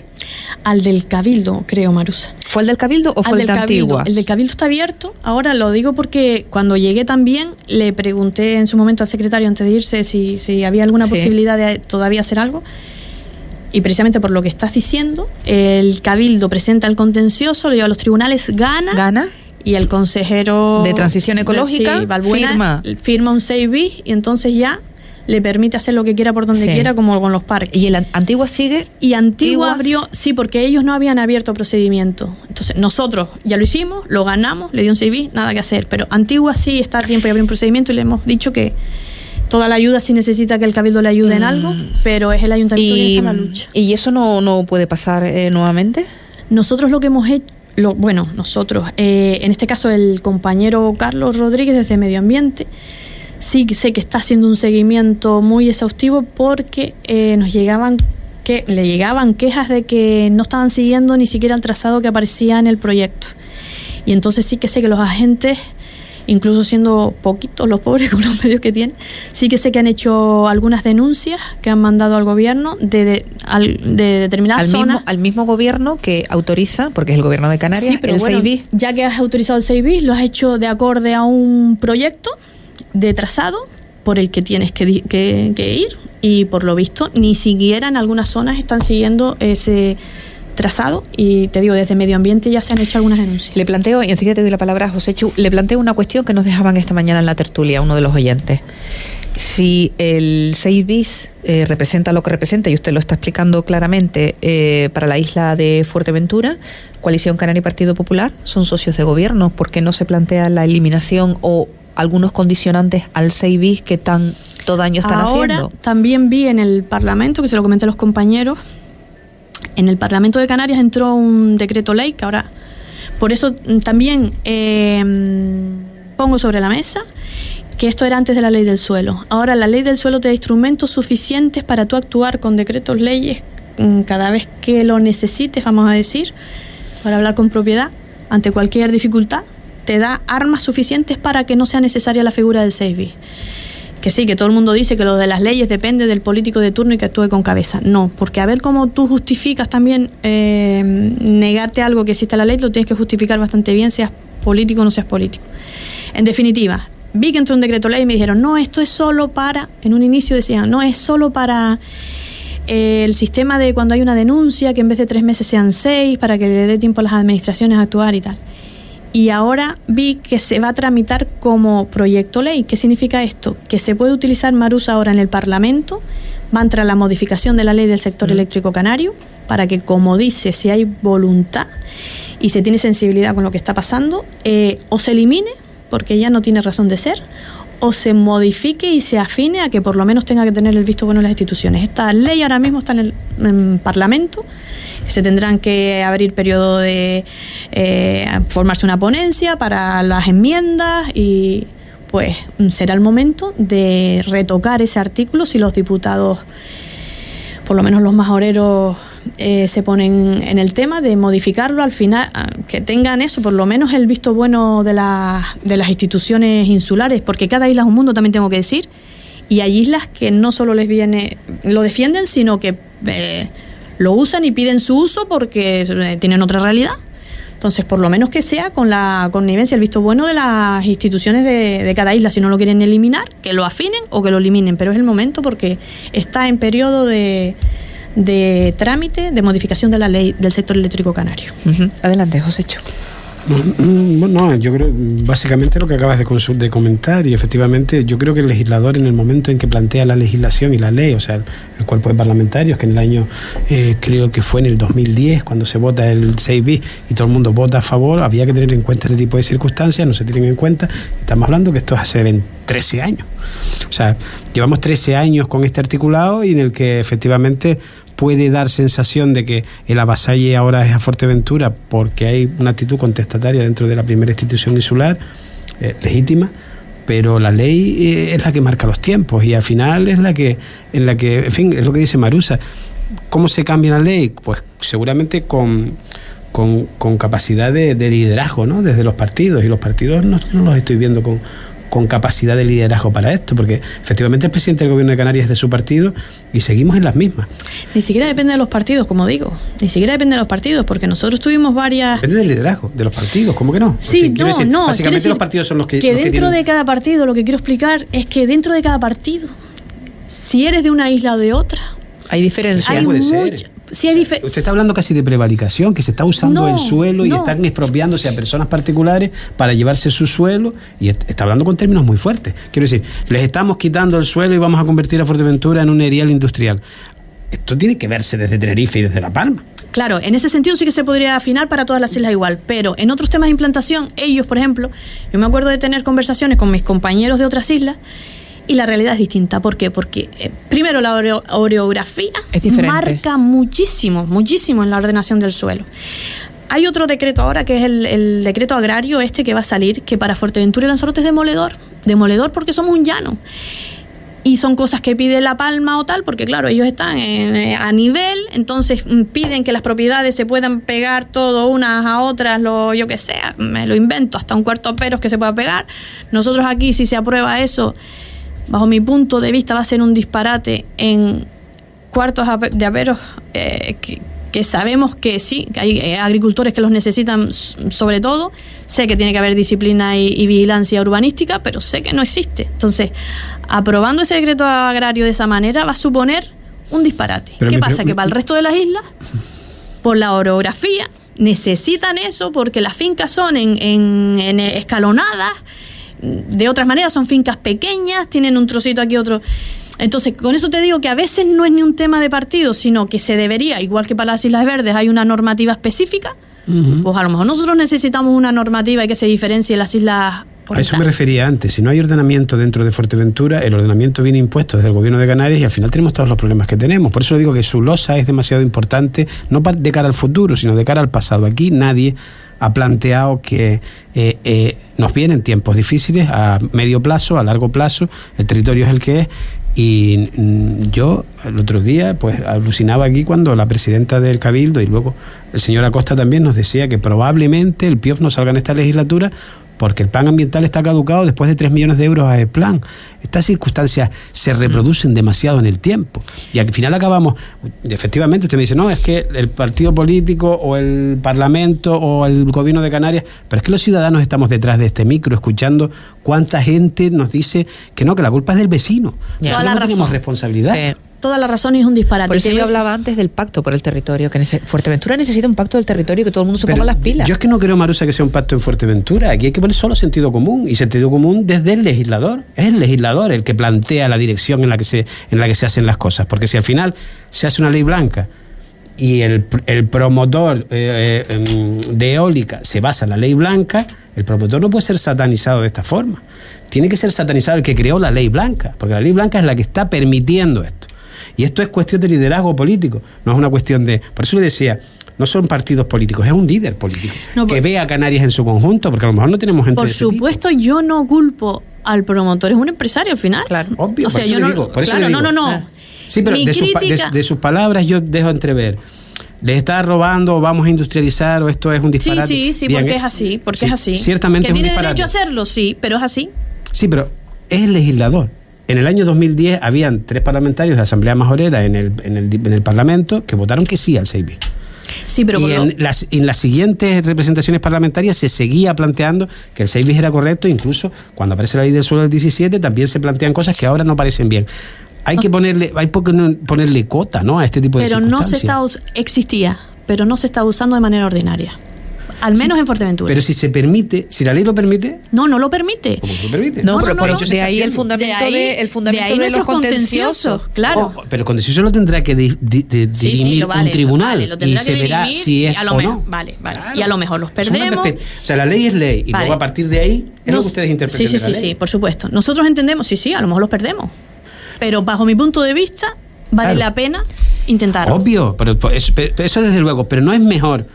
Al del Cabildo, creo, Marusa. ¿Fue el del Cabildo o fue el de Antigua? El del Cabildo está abierto. Ahora lo digo porque cuando llegué también le pregunté en su momento al secretario antes de irse si, si había alguna posibilidad de todavía hacer algo. Y precisamente por lo que estás diciendo, el Cabildo presenta el contencioso, lo lleva a los tribunales, gana. Gana y el consejero de transición ecológica firma. firma un 6B y entonces ya le permite hacer lo que quiera por donde quiera, como con los parques. ¿Y el Antigua sigue? Y Antigua abrió, sí, porque ellos no habían abierto procedimiento. Entonces, nosotros ya lo hicimos, lo ganamos, le dio un CV, nada que hacer. Pero Antigua sí está a tiempo de abrir un procedimiento y le hemos dicho que toda la ayuda si necesita que el Cabildo le ayude en mm. algo, pero es el ayuntamiento que está en la lucha. ¿Y eso no, no puede pasar eh, nuevamente? Nosotros lo que hemos hecho lo, bueno, nosotros, eh, en este caso el compañero Carlos Rodríguez desde Medio Ambiente, sí sé que está haciendo un seguimiento muy exhaustivo porque eh, nos llegaban que le llegaban quejas de que no estaban siguiendo ni siquiera el trazado que aparecía en el proyecto. Y entonces sí que sé que los agentes, incluso siendo poquitos los pobres con los medios que tienen, sí que sé que han hecho algunas denuncias que han mandado al gobierno de, de, de determinadas al Mismo, al mismo gobierno que autoriza, porque es el gobierno de Canarias, sí, pero el Ya que has autorizado el 6 lo has hecho de acorde a un proyecto de trazado por el que tienes que, ir y por lo visto ni siquiera en algunas zonas están siguiendo ese trazado y te digo, desde medio ambiente ya se han hecho algunas denuncias. Le planteo, y enseguida te doy la palabra a José Chu, le planteo una cuestión que nos dejaban esta mañana en la tertulia, uno de los oyentes. Si el 6 bis eh, representa lo que representa, y usted lo está explicando claramente, eh, para la isla de Fuerteventura, Coalición Canaria y Partido Popular son socios de gobierno, ¿por qué no se plantea la eliminación o algunos condicionantes al 6 bis que tanto daño están Ahora, También vi en el Parlamento, que se lo comenté a los compañeros, en el Parlamento de Canarias entró un decreto ley que ahora, por eso también em, pongo sobre la mesa que esto era antes de la ley del suelo. Ahora la ley del suelo te da instrumentos suficientes para tú actuar con decretos leyes mm, cada vez que lo necesites, vamos a decir, para hablar con propiedad ante cualquier dificultad te da armas suficientes para que no sea necesaria la figura del 6 Que sí, que todo el mundo dice que lo de las leyes depende del político de turno y que actúe con cabeza. No, porque a ver cómo tú justificas también eh, negarte algo que existe la ley, lo tienes que justificar bastante bien, seas político o no seas político. En definitiva, vi que entró un decreto ley y me dijeron, no, esto es solo para, en un inicio decían, no, es solo para eh, el sistema de cuando hay una denuncia, que en vez de tres meses sean seis, para que le dé tiempo a las administraciones a actuar y tal y ahora vi que se va a tramitar como proyecto ley. ¿Qué significa esto? Que se puede utilizar Marusa ahora en el Parlamento, va a entrar la modificación de la ley del sector mm. eléctrico canario para que, como dice, si hay voluntad y se tiene sensibilidad con lo que está pasando, eh, o se elimine, porque ya no tiene razón de ser, o se modifique y se afine a que por lo menos tenga que tener el visto bueno en las instituciones. Esta ley ahora mismo está en el Parlamento se tendrán que abrir periodo de eh, formarse una ponencia para las enmiendas y pues será el momento de retocar ese artículo si los diputados, por lo menos los majoreros, eh, se ponen en el tema de modificarlo al final, ah, que tengan eso, por lo menos el visto bueno de, de las instituciones insulares, porque cada isla es un mundo, también tengo que decir, y hay islas que no solo les viene, lo defienden, sino que eh, lo usan y piden su uso porque eh, tienen otra realidad. Entonces, por lo menos que sea con la connivencia, el visto bueno de las instituciones de, cada isla, si no lo quieren eliminar, que lo afinen o que lo eliminen, pero es el momento porque está en periodo de, de trámite de modificación de la ley del sector eléctrico canario. Adelante, José Cho. No, yo creo básicamente lo que acabas de, de comentar y efectivamente yo creo que el legislador en el momento en que plantea la legislación y la ley, o sea, el, cuerpo de parlamentarios, que en el año eh, creo que fue en el 2010 cuando se vota el 6B y todo el mundo vota a favor, había que tener en cuenta este tipo de circunstancias, no se tienen en cuenta. Estamos hablando que esto es hace 13 años. O sea, llevamos 13 años con este articulado y en el que efectivamente puede dar sensación de que el avasalle ahora es a Fuerteventura porque hay una actitud contestataria dentro de la primera institución insular, eh, legítima, pero la ley eh, es la que marca los tiempos y al final es la que, en la que, en fin, es lo que dice Marusa. ¿Cómo se cambia la ley? Pues seguramente con, con, capacidad de, liderazgo, ¿no? Desde los partidos, y los partidos no los estoy viendo con, con capacidad de liderazgo para esto, porque efectivamente el presidente del gobierno de Canarias es de su partido y seguimos en las mismas. Ni siquiera depende de los partidos, como digo, ni siquiera depende de los partidos, porque nosotros tuvimos varias... Depende del liderazgo, de los partidos, ¿cómo que no? Sí, no, no. Básicamente los partidos son los que... Que dentro de cada partido, lo que quiero explicar es que dentro de cada partido, si eres de una isla o de otra, hay diferencias. Hay Usted está hablando casi de prevaricación, que se está usando el suelo y están expropiándose a personas particulares para llevarse su suelo, y está hablando con términos muy fuertes. Quiero decir, les estamos quitando el suelo y vamos a convertir a Fuerteventura en un erial industrial. Esto tiene que verse desde Tenerife y desde La Palma. Claro, en ese sentido sí que se podría afinar para todas las islas igual, pero en otros temas de implantación, ellos, por ejemplo, yo me acuerdo de tener conversaciones con mis compañeros de otras islas y la realidad es distinta. ¿Por qué? Porque eh, primero la orografía marca muchísimo, muchísimo en la ordenación del suelo. Hay otro decreto ahora que es el, decreto agrario este que va a salir, que para Fuerteventura y Lanzarote es demoledor. Demoledor porque somos un llano. Y son cosas que pide La Palma o tal, porque claro, ellos están eh, a nivel, entonces mm, piden que las propiedades se puedan pegar todo unas a otras, lo yo que sea, me lo invento, hasta un cuarto peros que se pueda pegar. Nosotros aquí, si se aprueba eso, bajo mi punto de vista, va a ser un disparate en cuartos de aperos eh, que, sabemos que sí, que hay eh, agricultores que los necesitan sobre todo. Sé que tiene que haber disciplina y, vigilancia urbanística, pero sé que no existe. Entonces, aprobando ese decreto agrario de esa manera va a suponer un disparate. ¿Qué pasa? que para el resto de las islas, por la orografía, necesitan eso porque las fincas son en, en escalonadas de otras maneras son fincas pequeñas, tienen un trocito aquí, otro. Entonces, con eso te digo que a veces no es ni un tema de partido, sino que se debería, igual que para las Islas Verdes hay una normativa específica, pues a lo mejor nosotros necesitamos una normativa y que se diferencie las islas. a eso me refería antes. Si no hay ordenamiento dentro de Fuerteventura, el ordenamiento viene impuesto desde el gobierno de Canarias y al final tenemos todos los problemas que tenemos. Por eso digo que su losa es demasiado importante, no de cara al futuro, sino de cara al pasado. Aquí nadie ha planteado que eh, eh, nos vienen tiempos difíciles a medio plazo, a largo plazo, el territorio es el que es. Y mm, yo el otro día pues alucinaba aquí cuando la presidenta del Cabildo y luego el señor Acosta también nos decía que probablemente el PIOF no salga en esta legislatura porque el plan ambiental está caducado después de 3 millones de euros a el plan. Estas circunstancias se reproducen demasiado en el tiempo. Y al final acabamos, efectivamente, usted me dice, no, es que el partido político o el Parlamento o el gobierno de Canarias, pero es que los ciudadanos estamos detrás de este micro escuchando cuánta gente nos dice que no, que la culpa es del vecino. Ya. no tenemos responsabilidad toda la razón y es un disparate. Por eso yo hablaba antes del pacto por el territorio, que Fuerteventura necesita un pacto del territorio y que todo el mundo se ponga las pilas. Yo es que no creo, Marusa, que sea un pacto en Fuerteventura. Aquí hay que poner solo sentido común, y sentido común desde el legislador. Es el legislador el que plantea la dirección en la que se, en la que se hacen las cosas. Porque si al final se hace una ley blanca y el, promotor eh, eh, de eólica se basa en la ley blanca, el promotor no puede ser satanizado de esta forma. Tiene que ser satanizado el que creó la ley blanca, porque la ley blanca es la que está permitiendo esto. Y esto es cuestión de liderazgo político, no es una cuestión de... Por eso le decía, no son partidos políticos, es un líder político que ve a Canarias en su conjunto, porque a lo mejor no tenemos gente Por supuesto, yo no culpo al promotor, es un empresario al final. Claro, obvio, o sea, por eso yo digo, por claro, no, no, no. Sí, pero de, sus, palabras yo dejo entrever. ¿Les está robando o vamos a industrializar o esto es un disparate? Sí, sí, sí, porque es así, porque es así. Ciertamente que es un tiene derecho a hacerlo, sí, pero es así. Sí, pero es el legislador. En el año 2010 habían tres parlamentarios de Asamblea Majorera en el, en el, en el Parlamento que votaron que sí al 6B. Sí, pero y en, las, en las siguientes representaciones parlamentarias se seguía planteando que el 6 era correcto, incluso cuando aparece la ley del suelo del 17 también se plantean cosas que ahora no parecen bien. Hay que ponerle, hay que ponerle cota, ¿no? A este tipo de Pero no se está existía, pero no se está usando de manera ordinaria al menos en Fuerteventura. Pero si se permite, si la ley lo permite. No, no lo permite. ¿Cómo lo permite? No, pero, de ahí el fundamento de, el fundamento de, los contenciosos, claro. Oh, pero el contencioso lo tendrá que dirimir un tribunal y se verá si es o no. Vale, vale. Y a lo mejor los perdemos. O sea, la ley es ley y luego a partir de ahí es lo que ustedes interpretan. Sí, sí, sí, sí, por supuesto. Nosotros entendemos, sí, sí, a lo mejor los perdemos. Pero bajo mi punto de vista, vale la pena intentarlo. Obvio, pero eso desde luego, pero no es mejor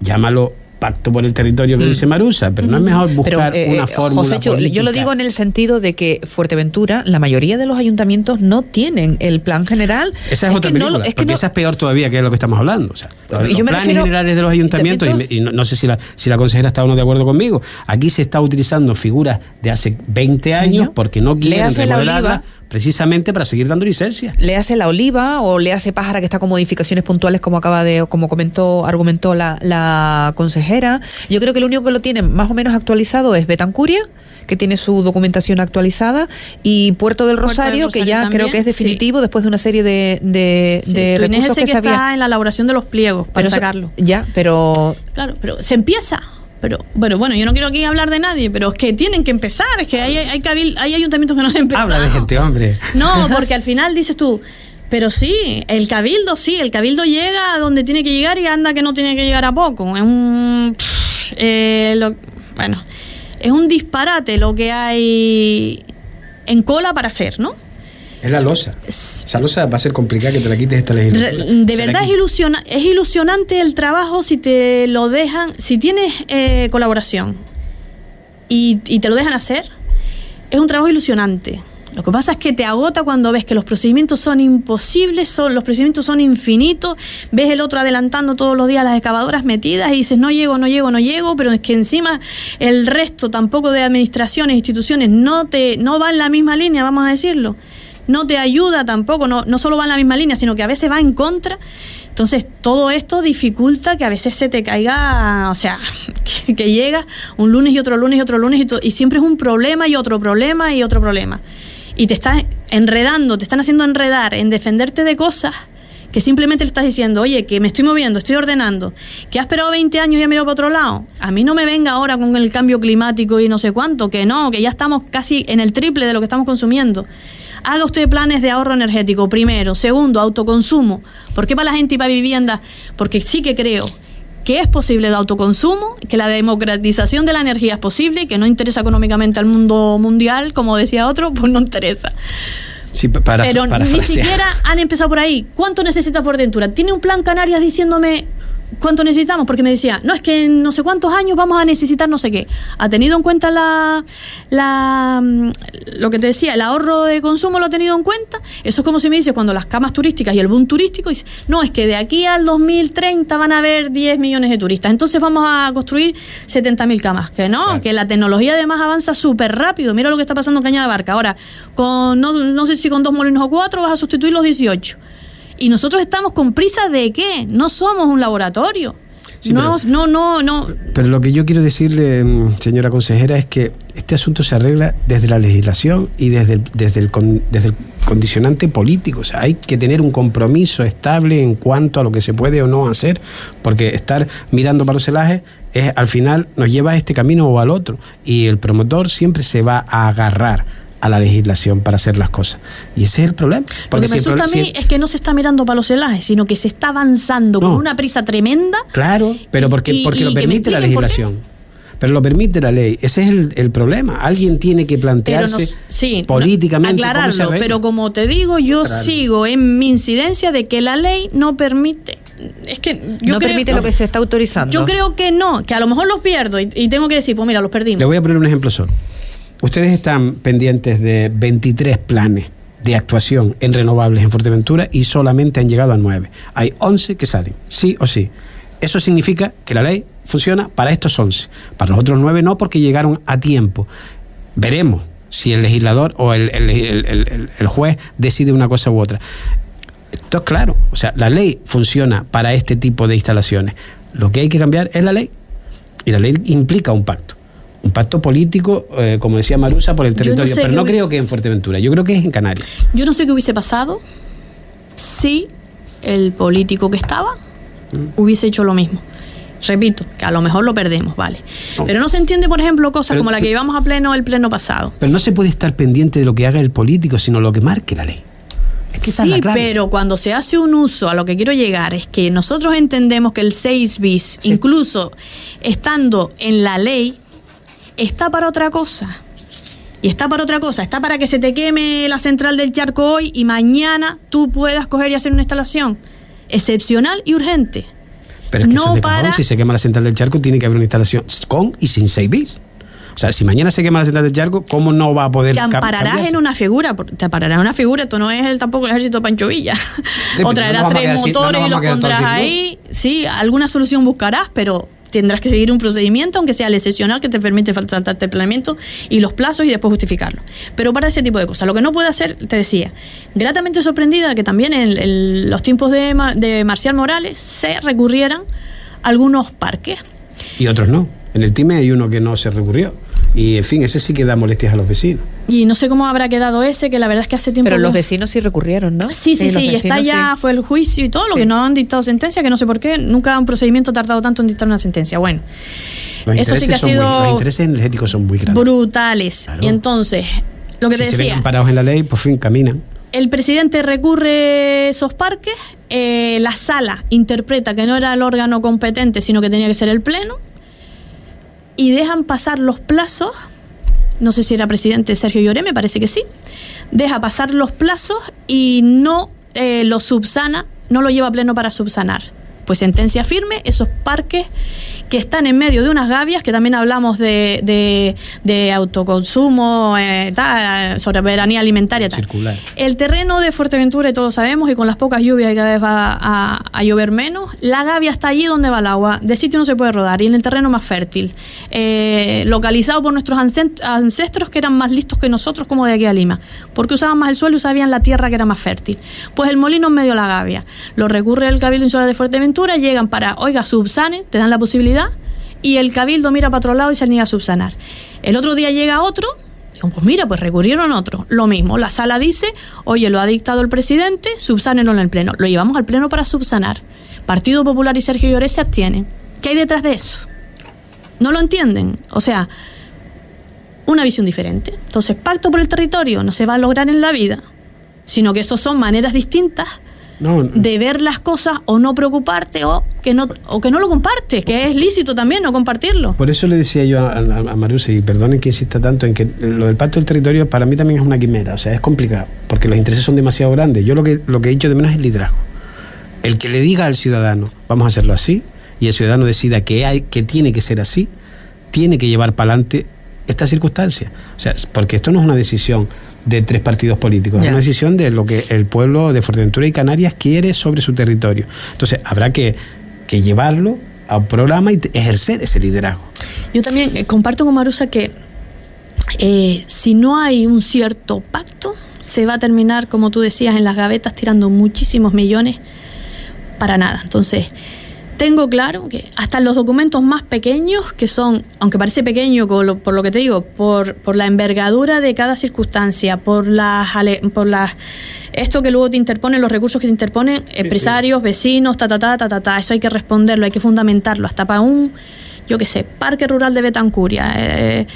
llámalo pacto por el territorio que mm. dice Marusa, pero no es mejor buscar eh, una fórmula. José, yo lo digo en el sentido de que Fuerteventura, la mayoría de los ayuntamientos no tienen el plan general. Esa es, otra película, porque esa es peor todavía que es lo que estamos hablando. O sea, los, planes generales de los ayuntamientos, y, no, sé si la, si la consejera está o no de acuerdo conmigo, aquí se está utilizando figuras de hace 20 años porque no quieren remodelarla precisamente para seguir dando licencia. Le hace la oliva o le hace pájara que está con modificaciones puntuales como acaba de, como comentó, argumentó la, la consejera. Yo creo que lo único que lo tiene más o menos actualizado es Betancuria que tiene su documentación actualizada, y Puerto del Rosario, que ya creo que es definitivo después de una serie de, de, de recursos que, está en la elaboración de los pliegos para sacarlo. ya, pero... Claro, pero se empieza. Pero bueno, bueno, yo no quiero aquí hablar de nadie, pero es que tienen que empezar, es que hay, hay, hay ayuntamientos que no han empezado. Habla de gente, hombre. No, porque al final dices tú, pero sí, el cabildo sí, el cabildo llega a donde tiene que llegar y anda que no tiene que llegar a poco. Es un... Eh, bueno, es un disparate lo que hay en cola para hacer, ¿no? Es la losa. Esa losa va a ser complicada que te la quites esta legislatura. De verdad es, ilusiona, es ilusionante el trabajo si te lo dejan, si tienes eh, colaboración y, te lo dejan hacer, es un trabajo ilusionante. Lo que pasa es que te agota cuando ves que los procedimientos son imposibles, son, los procedimientos son infinitos, ves el otro adelantando todos los días las excavadoras metidas y dices, no llego, no llego, no llego, pero es que encima el resto tampoco de administraciones, instituciones, no, te, no va en la misma línea, vamos a decirlo no te ayuda tampoco, no, no solo va en la misma línea, sino que a veces va en contra. Entonces, todo esto dificulta que a veces se te caiga, o sea, que, llega un lunes y otro lunes y otro lunes y, y, siempre es un problema y otro problema y otro problema. Y te estás enredando, te están haciendo enredar en defenderte de cosas que simplemente le estás diciendo, oye, que me estoy moviendo, estoy ordenando, que has esperado 20 años y ha mirado para otro lado. A mí no me venga ahora con el cambio climático y no sé cuánto, que no, que ya estamos casi en el triple de lo que estamos consumiendo. Haga usted planes de ahorro energético, primero. Segundo, autoconsumo. ¿Por qué para la gente y para vivienda? Porque sí que creo que es posible el autoconsumo, que la democratización de la energía es posible, que no interesa económicamente al mundo mundial, como decía otro, pues no interesa. Pero ni siquiera han empezado por ahí. ¿Cuánto necesita Fuerteventura? ¿Tiene un plan Canarias diciéndome ¿cuánto necesitamos? Porque me decía, no, es que en no sé cuántos años vamos a necesitar no sé qué. ¿Ha tenido en cuenta la, la mm, lo que te decía, el ahorro de consumo lo ha tenido en cuenta? Eso es como si me dice cuando las camas turísticas y el boom turístico, dice, no, es que de aquí al 2030 van a haber 10 millones de turistas, entonces vamos a construir 70.000 camas. Que no, que la tecnología además avanza súper rápido. Mira lo que está pasando en Caña de Barca. Ahora, con no, no sé si con dos molinos o cuatro vas a sustituir los 18 y nosotros estamos con prisa de qué? No somos un laboratorio. no, no, no, no. Pero lo que yo quiero decirle, mm, señora consejera, es que este asunto se arregla desde la legislación y desde el, desde el, desde el condicionante político. O sea, hay que tener un compromiso estable en cuanto a lo que se puede o no hacer, porque estar mirando para los celajes es, al final nos lleva a este camino o al otro. Y el promotor siempre se va a agarrar a la legislación para hacer las cosas. Y ese es el problema. Porque Lo que me asusta a mí es que no se está mirando para los helajes, sino que se está avanzando con una prisa tremenda. Claro, pero porque, porque lo permite la legislación. Pero lo permite la ley. Ese es el, problema. Alguien tiene que plantearse políticamente. aclararlo, pero como te digo, yo sigo en mi incidencia de que la ley no permite es que yo no permite lo que se está autorizando. Yo creo que no, que a lo mejor los pierdo y, y, tengo que decir, pues mira, los perdimos. Le voy a poner un ejemplo solo. Ustedes están pendientes de 23 planes de actuación en renovables en Fuerteventura y solamente han llegado a 9. Hay 11 que salen, sí o sí. Eso significa que la ley funciona para estos 11. Para los otros 9 no, porque llegaron a tiempo. Veremos si el legislador o el, el, juez decide una cosa u otra. Esto es claro. O sea, la ley funciona para este tipo de instalaciones. Lo que hay que cambiar es la ley. Y la ley implica un pacto un pacto político, eh, como decía Marusa, por el territorio, pero no creo que en Fuerteventura, yo creo que es en Canarias. Yo no sé qué hubiese pasado si el político que estaba mm. hubiese hecho lo mismo. Repito, que a lo mejor lo perdemos, vale. Pero no se entiende, por ejemplo, cosas como la que llevamos a pleno el pleno pasado. Pero no se puede estar pendiente de lo que haga el político, sino lo que marque la ley. sí, pero cuando se hace un uso, a lo que quiero llegar es que nosotros entendemos que el 6 bis, incluso estando en la ley, está para otra cosa. Y está para otra cosa, está para que se te queme la central del charco hoy y mañana tú puedas coger y hacer una instalación excepcional y urgente. Pero es que no para... si se quema la central del charco tiene que haber una instalación con y sin 6 bis. O sea, si mañana se quema la central del charco, ¿cómo no va a poder Te ampararás en una figura, te ampararás en una figura, esto no es el, tampoco el ejército Pancho Villa. o traerás tres motores y los pondrás ahí. Sí, alguna solución buscarás, pero tendrás que seguir un procedimiento, aunque sea el excepcional, que te permite saltarte el planeamiento y los plazos y después justificarlo. Pero para ese tipo de cosas, lo que no puede hacer, te decía, gratamente sorprendida que también en, los tiempos de, de Marcial Morales se recurrieran algunos parques. Y otros no. En el TIME hay uno que no se recurrió. Y en fin, ese sí que da molestias a los vecinos. Y no sé cómo habrá quedado ese, que la verdad es que hace tiempo. Pero los vecinos sí recurrieron, ¿no? Sí, sí, sí, y está ya, fue el juicio y todo, lo que no han dictado sentencia, que no sé por qué, nunca un procedimiento ha tardado tanto en dictar una sentencia. Bueno, eso sí que ha sido. los intereses energéticos son muy grandes. Brutales. Y entonces, lo que te decía. Se parados en la ley, por fin caminan. El presidente recurre esos parques, eh, la sala interpreta que no era el órgano competente, sino que tenía que ser el pleno y dejan pasar los plazos, no sé si era presidente Sergio Lloré, me parece que sí, deja pasar los plazos y no eh, lo subsana, no lo lleva a pleno para subsanar. Pues sentencia firme, esos parques que están en medio de unas gavias, que también hablamos de, de, autoconsumo, eh, sobre veranía alimentaria. Circular. El terreno de Fuerteventura, y todos sabemos, y con las pocas lluvias cada vez va a, llover menos, la gavia está allí donde va el agua. De sitio no se puede rodar, y en el terreno más fértil. Eh, localizado por nuestros ancestros que eran más listos que nosotros, como de aquí a Lima, porque usaban más el suelo y sabían la tierra que era más fértil. Pues el molino en medio de la gavia. Lo recurre el Cabildo Insular de Fuerteventura, llegan para, oiga, subsane, te dan la posibilidad y el cabildo mira para otro lado y se niega a subsanar. El otro día llega otro, digo, pues mira, pues recurrieron otro. Lo mismo, la sala dice, oye, lo ha dictado el presidente, subsánenlo en el pleno. Lo llevamos al pleno para subsanar. Partido Popular y Sergio Lloré se abstienen. ¿Qué hay detrás de eso? ¿No lo entienden? O sea, una visión diferente. Entonces, pacto por el territorio no se va a lograr en la vida, sino que estos son maneras distintas de ver las cosas o no preocuparte o que no o que no lo compartes, que es lícito también no compartirlo. Por eso le decía yo a, a, y perdonen que insista tanto en que lo del pacto del territorio para mí también es una quimera, o sea, es complicado, porque los intereses son demasiado grandes. Yo lo que, lo que he dicho de menos es el liderazgo. El que le diga al ciudadano, vamos a hacerlo así, y el ciudadano decida que, hay, que tiene que ser así, tiene que llevar para adelante esta circunstancia. O sea, porque esto no es una decisión de tres partidos políticos. Es una decisión de lo que el pueblo de Fuerteventura y Canarias quiere sobre su territorio. Entonces, habrá que, llevarlo a un programa y ejercer ese liderazgo. Yo también eh, comparto con Marusa que eh, si no hay un cierto pacto, se va a terminar, como tú decías, en las gavetas tirando muchísimos millones para nada. Entonces, tengo claro que hasta los documentos más pequeños, que son, aunque parece pequeño por lo, que te digo, por, por la envergadura de cada circunstancia, por las, por las esto que luego te interponen, los recursos que te interponen empresarios, vecinos, ta, ta, ta, ta, ta, ta, eso hay que responderlo, hay que fundamentarlo, hasta para un, yo qué sé, parque rural de Betancuria. Eh,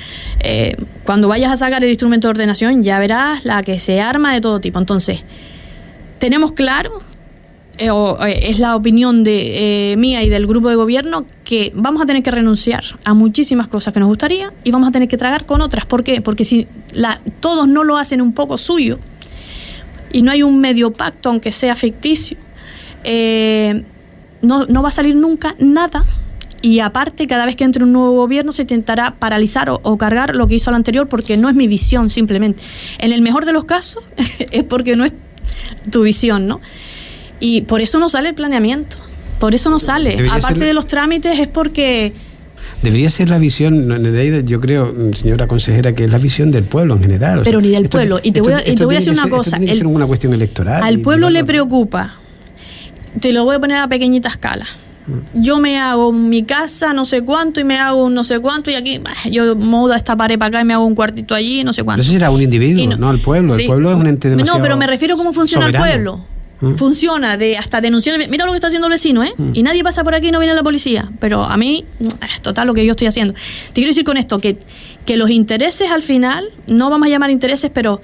eh, cuando vayas a sacar el instrumento de ordenación ya verás la que se arma de todo tipo. Entonces, tenemos claro eh, eh, es la opinión de eh, mía y del grupo de gobierno que vamos a tener que renunciar a muchísimas cosas que nos gustaría y vamos a tener que tragar con otras. ¿Por qué? Porque si la, todos no lo hacen un poco suyo y no hay un medio pacto, aunque sea ficticio, no, no va a salir nunca nada y aparte, cada vez que entre un nuevo gobierno se intentará paralizar o, o, cargar lo que hizo el anterior porque no es mi visión simplemente. En el mejor de los casos es porque no es tu visión, ¿no? Y por eso no sale el planeamiento, por eso no sale. Aparte de los trámites es porque... Debería ser la visión, yo creo, señora consejera, que es la visión del pueblo en general. Pero ni del pueblo. Y te voy a, te voy a decir una cosa. Tiene que ser una cuestión electoral. Al pueblo le preocupa, te lo voy a poner a pequeñita escala, yo me hago mi casa no sé cuánto y me hago un no sé cuánto y aquí yo mudo esta pared para acá y me hago un cuartito allí, no sé cuánto. Eso será un individuo, no, el pueblo. El pueblo es un ente demasiado No, pero me refiero a cómo funciona el pueblo. ¿Mm? Funciona de hasta denunciar. Mira lo que está haciendo el vecino, ¿eh? ¿Mm? Y nadie pasa por aquí y no viene la policía. Pero a mí, es total lo que yo estoy haciendo. Te quiero decir con esto que, que los intereses al final, no vamos a llamar intereses, pero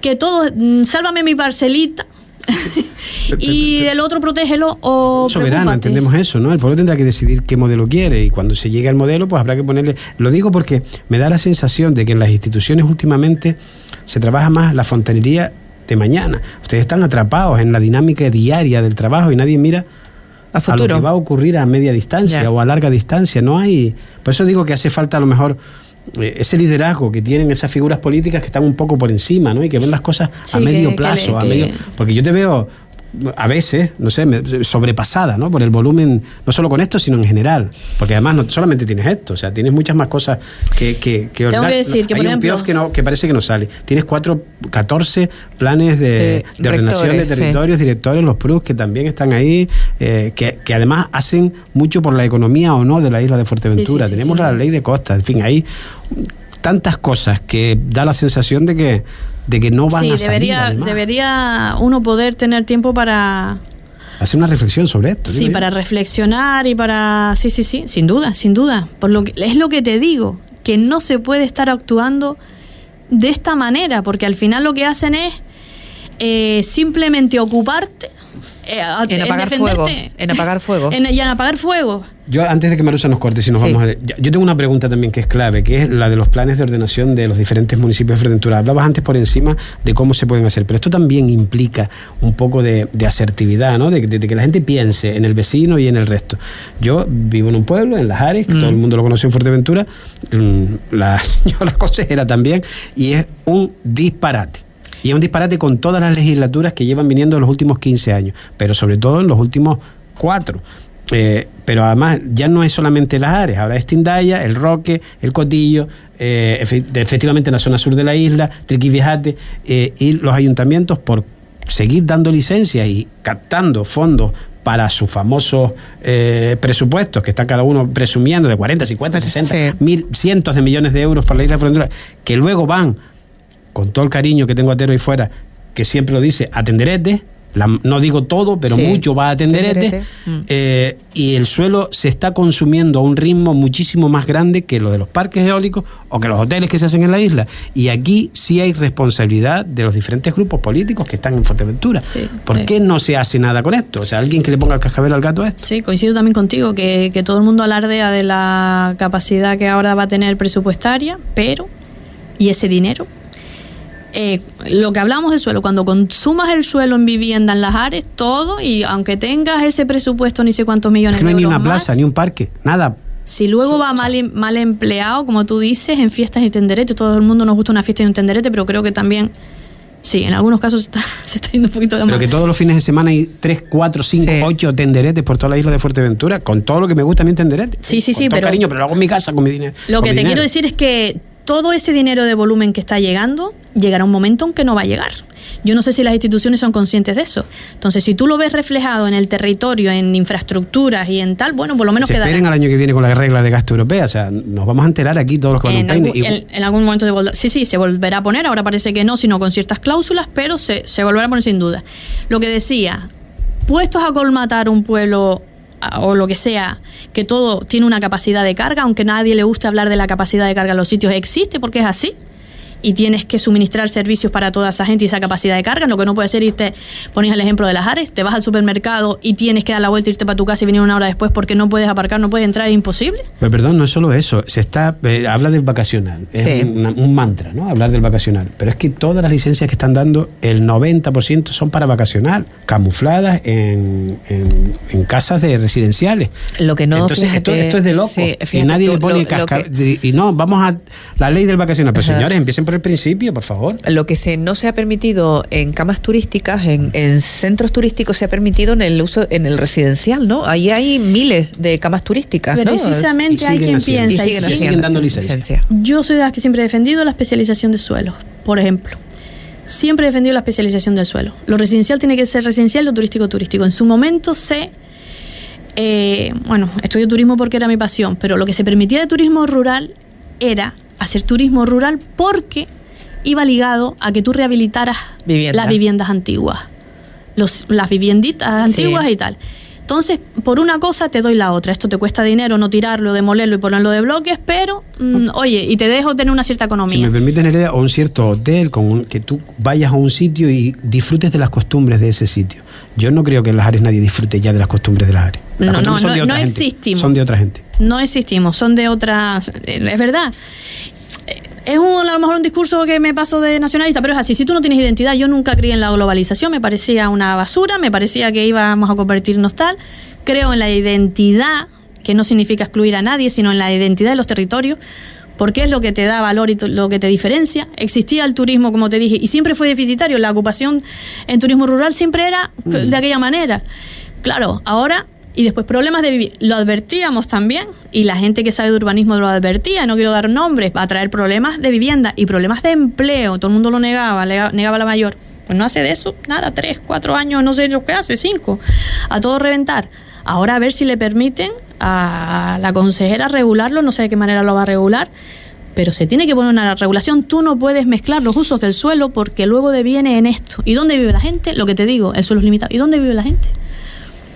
que todo, mm, sálvame mi parcelita, y el otro protégelo o soberano entendemos eso no el pueblo tendrá que decidir qué modelo quiere y cuando se llegue al modelo pues habrá que ponerle lo digo porque me da la sensación de que en las instituciones últimamente se trabaja más la fontanería de mañana ustedes están atrapados en la dinámica diaria del trabajo y nadie mira a, futuro. lo que va a ocurrir a media distancia o a larga distancia no hay por eso digo que hace falta a lo mejor eh, ese liderazgo que tienen esas figuras políticas que están un poco por encima, ¿no? Y que ven las cosas a medio plazo, a medio, porque yo te veo a veces, no sé, sobrepasada, ¿no? Por el volumen, no solo con esto, sino en general. Porque además no solamente tienes esto, o sea, tienes muchas más cosas que, que, que Tengo que decir que, Hay un PIOF que, no, que parece que no sale. Tienes cuatro, 14 planes de, ordenación de territorios, directores, los PRUS, que también están ahí, eh, que, que, además hacen mucho por la economía o no de la isla de Fuerteventura. Tenemos la ley de costas, en fin, hay tantas cosas que da la sensación de que de que no van a salir. Debería, debería uno poder tener tiempo para hacer una reflexión sobre esto. Sí, para reflexionar y para sí, sí, sí, sin duda, sin duda. Por lo que es lo que te digo, que no se puede estar actuando de esta manera, porque al final lo que hacen es eh, simplemente ocuparte eh, en, apagar fuego, en apagar fuego. En, y en apagar fuego. Yo, antes de que Marusa nos corte, si nos vamos a yo tengo una pregunta también que es clave, que es la de los planes de ordenación de los diferentes municipios de Fuerteventura. Hablabas antes por encima de cómo se pueden hacer, pero esto también implica un poco de, asertividad, ¿no? De, que la gente piense en el vecino y en el resto. Yo vivo en un pueblo, en Las Ares, que todo el mm. mundo lo conoce en Fuerteventura, mm, la señora consejera también, y es un disparate y es un disparate con todas las legislaturas que llevan viniendo en los últimos 15 años, pero sobre todo en los últimos cuatro. Eh, pero además ya no es solamente las áreas, ahora es Tindaya, el Roque, el Cotillo, eh, efectivamente en la zona sur de la isla, Triquiviajate, eh, y los ayuntamientos por seguir dando licencias y captando fondos para sus famosos eh, presupuestos, que está cada uno presumiendo de 40, 50, 60, mil, cientos de millones de euros para la isla de Frontera, que luego van con todo el cariño que tengo a Tero ahí fuera, que siempre lo dice, atenderete, no digo todo, pero mucho va a atenderete, mm. eh, y el suelo se está consumiendo a un ritmo muchísimo más grande que lo de los parques eólicos o que los hoteles que se hacen en la isla. Y aquí sí hay responsabilidad de los diferentes grupos políticos que están en Fuerteventura. ¿Por qué no se hace nada con esto? O sea, alguien que le ponga el cascabel al gato a esto. Sí, coincido también contigo, que, que todo el mundo alardea de la capacidad que ahora va a tener presupuestaria, pero ¿y ese dinero? Eh, lo que hablamos del suelo, cuando consumas el suelo en vivienda, en las áreas, todo, y aunque tengas ese presupuesto, ni sé cuántos millones de euros. No hay ni una plaza, ni un parque, nada. Si luego va mal, mal empleado, como tú dices, en fiestas y tenderete, todo el mundo nos gusta una fiesta y un tenderete, pero creo que también Sí, en algunos casos se está, se está yendo un poquito de Pero que todos los fines de semana hay 3, 4, 5, 8 tenderetes por toda la isla de Fuerteventura, con todo lo que me gusta a mí tenderete. Sí, sí, con sí. Todo pero, cariño, pero lo hago en mi casa con mi dinero. Lo que te quiero decir es que todo ese dinero de volumen que está llegando, llegará un momento en que no va a llegar. Yo no sé si las instituciones son conscientes de eso. Entonces, si tú lo ves reflejado en el territorio, en infraestructuras y en tal, bueno, por lo menos se esperen al año que viene con la regla de gasto europea. O sea, nos vamos a enterar aquí todos los que van en, algún, en, algún momento de sí, sí, se volverá a poner. Ahora parece que no, sino con ciertas cláusulas, pero se, se volverá a poner sin duda. Lo que decía, puestos a colmatar un pueblo o lo que sea, que todo tiene una capacidad de carga, aunque nadie le guste hablar de la capacidad de carga en los sitios, existe porque es así y tienes que suministrar servicios para toda esa gente y esa capacidad de carga. Lo que no puede ser irte, pones el ejemplo de las Ares, te vas al supermercado y tienes que dar la vuelta, irte para tu casa y venir una hora después porque no puedes aparcar, no puedes entrar, es imposible. Pero perdón, no es solo eso, se está eh, habla del vacacional, es un mantra, ¿no? Hablar del vacacional, pero es que todas las licencias que están dando, el 90% son para vacacional, camufladas en, en, casas de residenciales. Lo que no Entonces, esto, es de loco. y nadie le pone casca y, no, vamos a la ley del vacacional, pero señores, empiecen el principio, por favor. Lo que se, no se ha permitido en camas turísticas, en, centros turísticos, se ha permitido en el uso en el residencial, ¿no? Ahí hay miles de camas turísticas. Precisamente hay quien piensa y siguen, dando licencia. Yo soy de las que siempre he defendido la especialización de suelos, por ejemplo. Siempre he defendido la especialización del suelo. Lo residencial tiene que ser residencial, lo turístico turístico. En su momento se eh, bueno, estudio turismo porque era mi pasión, pero lo que se permitía de turismo rural era hacer turismo rural porque iba ligado a que tú rehabilitaras las viviendas antiguas, los, las vivienditas antiguas y tal. Entonces, por una cosa te doy la otra. Esto te cuesta dinero no tirarlo, demolerlo y ponerlo de bloques, pero, mm, oye, y te dejo tener una cierta economía. Si me permiten, Heredia, o un cierto hotel, con que tú vayas a un sitio y disfrutes de las costumbres de ese sitio. Yo no creo que en las áreas nadie disfrute ya de las costumbres de las áreas. no, no, no, no existimos. Son de otra gente. No existimos, son de otras. Es verdad es un, a lo mejor un discurso que me paso de nacionalista, pero es así. Si tú no tienes identidad, yo nunca creí en la globalización, me parecía una basura, me parecía que íbamos a convertirnos tal. Creo en la identidad, que no significa excluir a nadie, sino en la identidad de los territorios, porque es lo que te da valor y lo que te diferencia. Existía el turismo, como te dije, y siempre fue deficitario. La ocupación en turismo rural siempre era de mm. aquella manera. Claro, ahora y después problemas de vivir. Lo advertíamos también, y la gente que sabe de urbanismo lo advertía, no quiero dar nombres, va a traer problemas de vivienda y problemas de empleo. Todo el mundo lo negaba, negaba la mayor. Pues no hace de eso nada, tres, cuatro años, no sé lo que hace, cinco. A todo reventar. Ahora a ver si le permiten a la consejera regularlo, no sé de qué manera lo va a regular, pero se tiene que poner una regulación. Tú no puedes mezclar los usos del suelo porque luego deviene en esto. ¿Y dónde vive la gente? Lo que te digo, el suelo es limitado. ¿Y dónde vive la gente?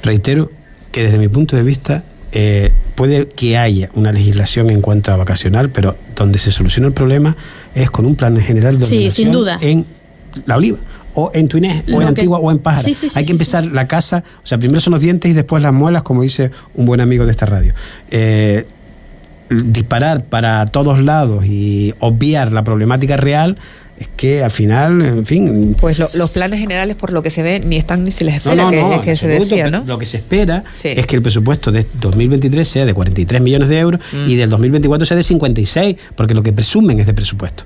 Reitero, que desde mi punto de vista eh, puede que haya una legislación en cuanto a vacacional, pero donde se soluciona el problema es con un plan general de sí, sin duda. en La Oliva o en Tuinés, o en Antigua, o en Pájara. Hay que empezar la casa, o sea, primero son los dientes y después las muelas, como dice un buen amigo de esta radio. Eh, disparar para todos lados y obviar la problemática real es que al final, en fin... Pues los planes generales, por lo que se ve, ni están ni se les espera, que, se decía, ¿no? Lo que se espera es que el presupuesto de 2023 sea de 43 millones de euros mm. y del 2024 sea de 56, porque lo que presumen es de presupuesto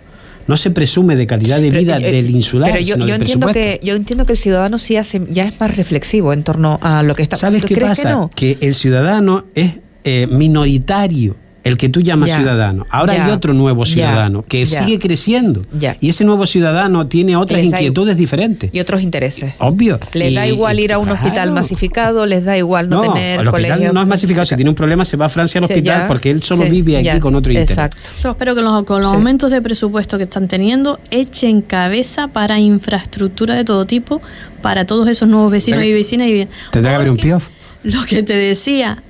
no se presume de calidad de vida eh, del insular. Pero yo, yo entiendo que yo entiendo que el ciudadano sí hace, ya es más reflexivo en torno a lo que está. ¿Sabes qué pasa? Que, el ciudadano es eh, minoritario el que tú llamas ciudadano. Ahora hay otro nuevo ciudadano que sigue creciendo. Y ese nuevo ciudadano tiene otras inquietudes diferentes. Y otros intereses. Obvio. Les da igual ir a un hospital masificado, les da igual no, tener el hospital no es masificado. Si tiene un problema, se va a Francia al hospital porque él solo vive aquí con otro interés. Exacto. Espero que los, con los aumentos de presupuesto que están teniendo echen cabeza para infraestructura de todo tipo para todos esos nuevos vecinos y vecinas. Y... Tendrá que haber un PIOF. Lo que te decía,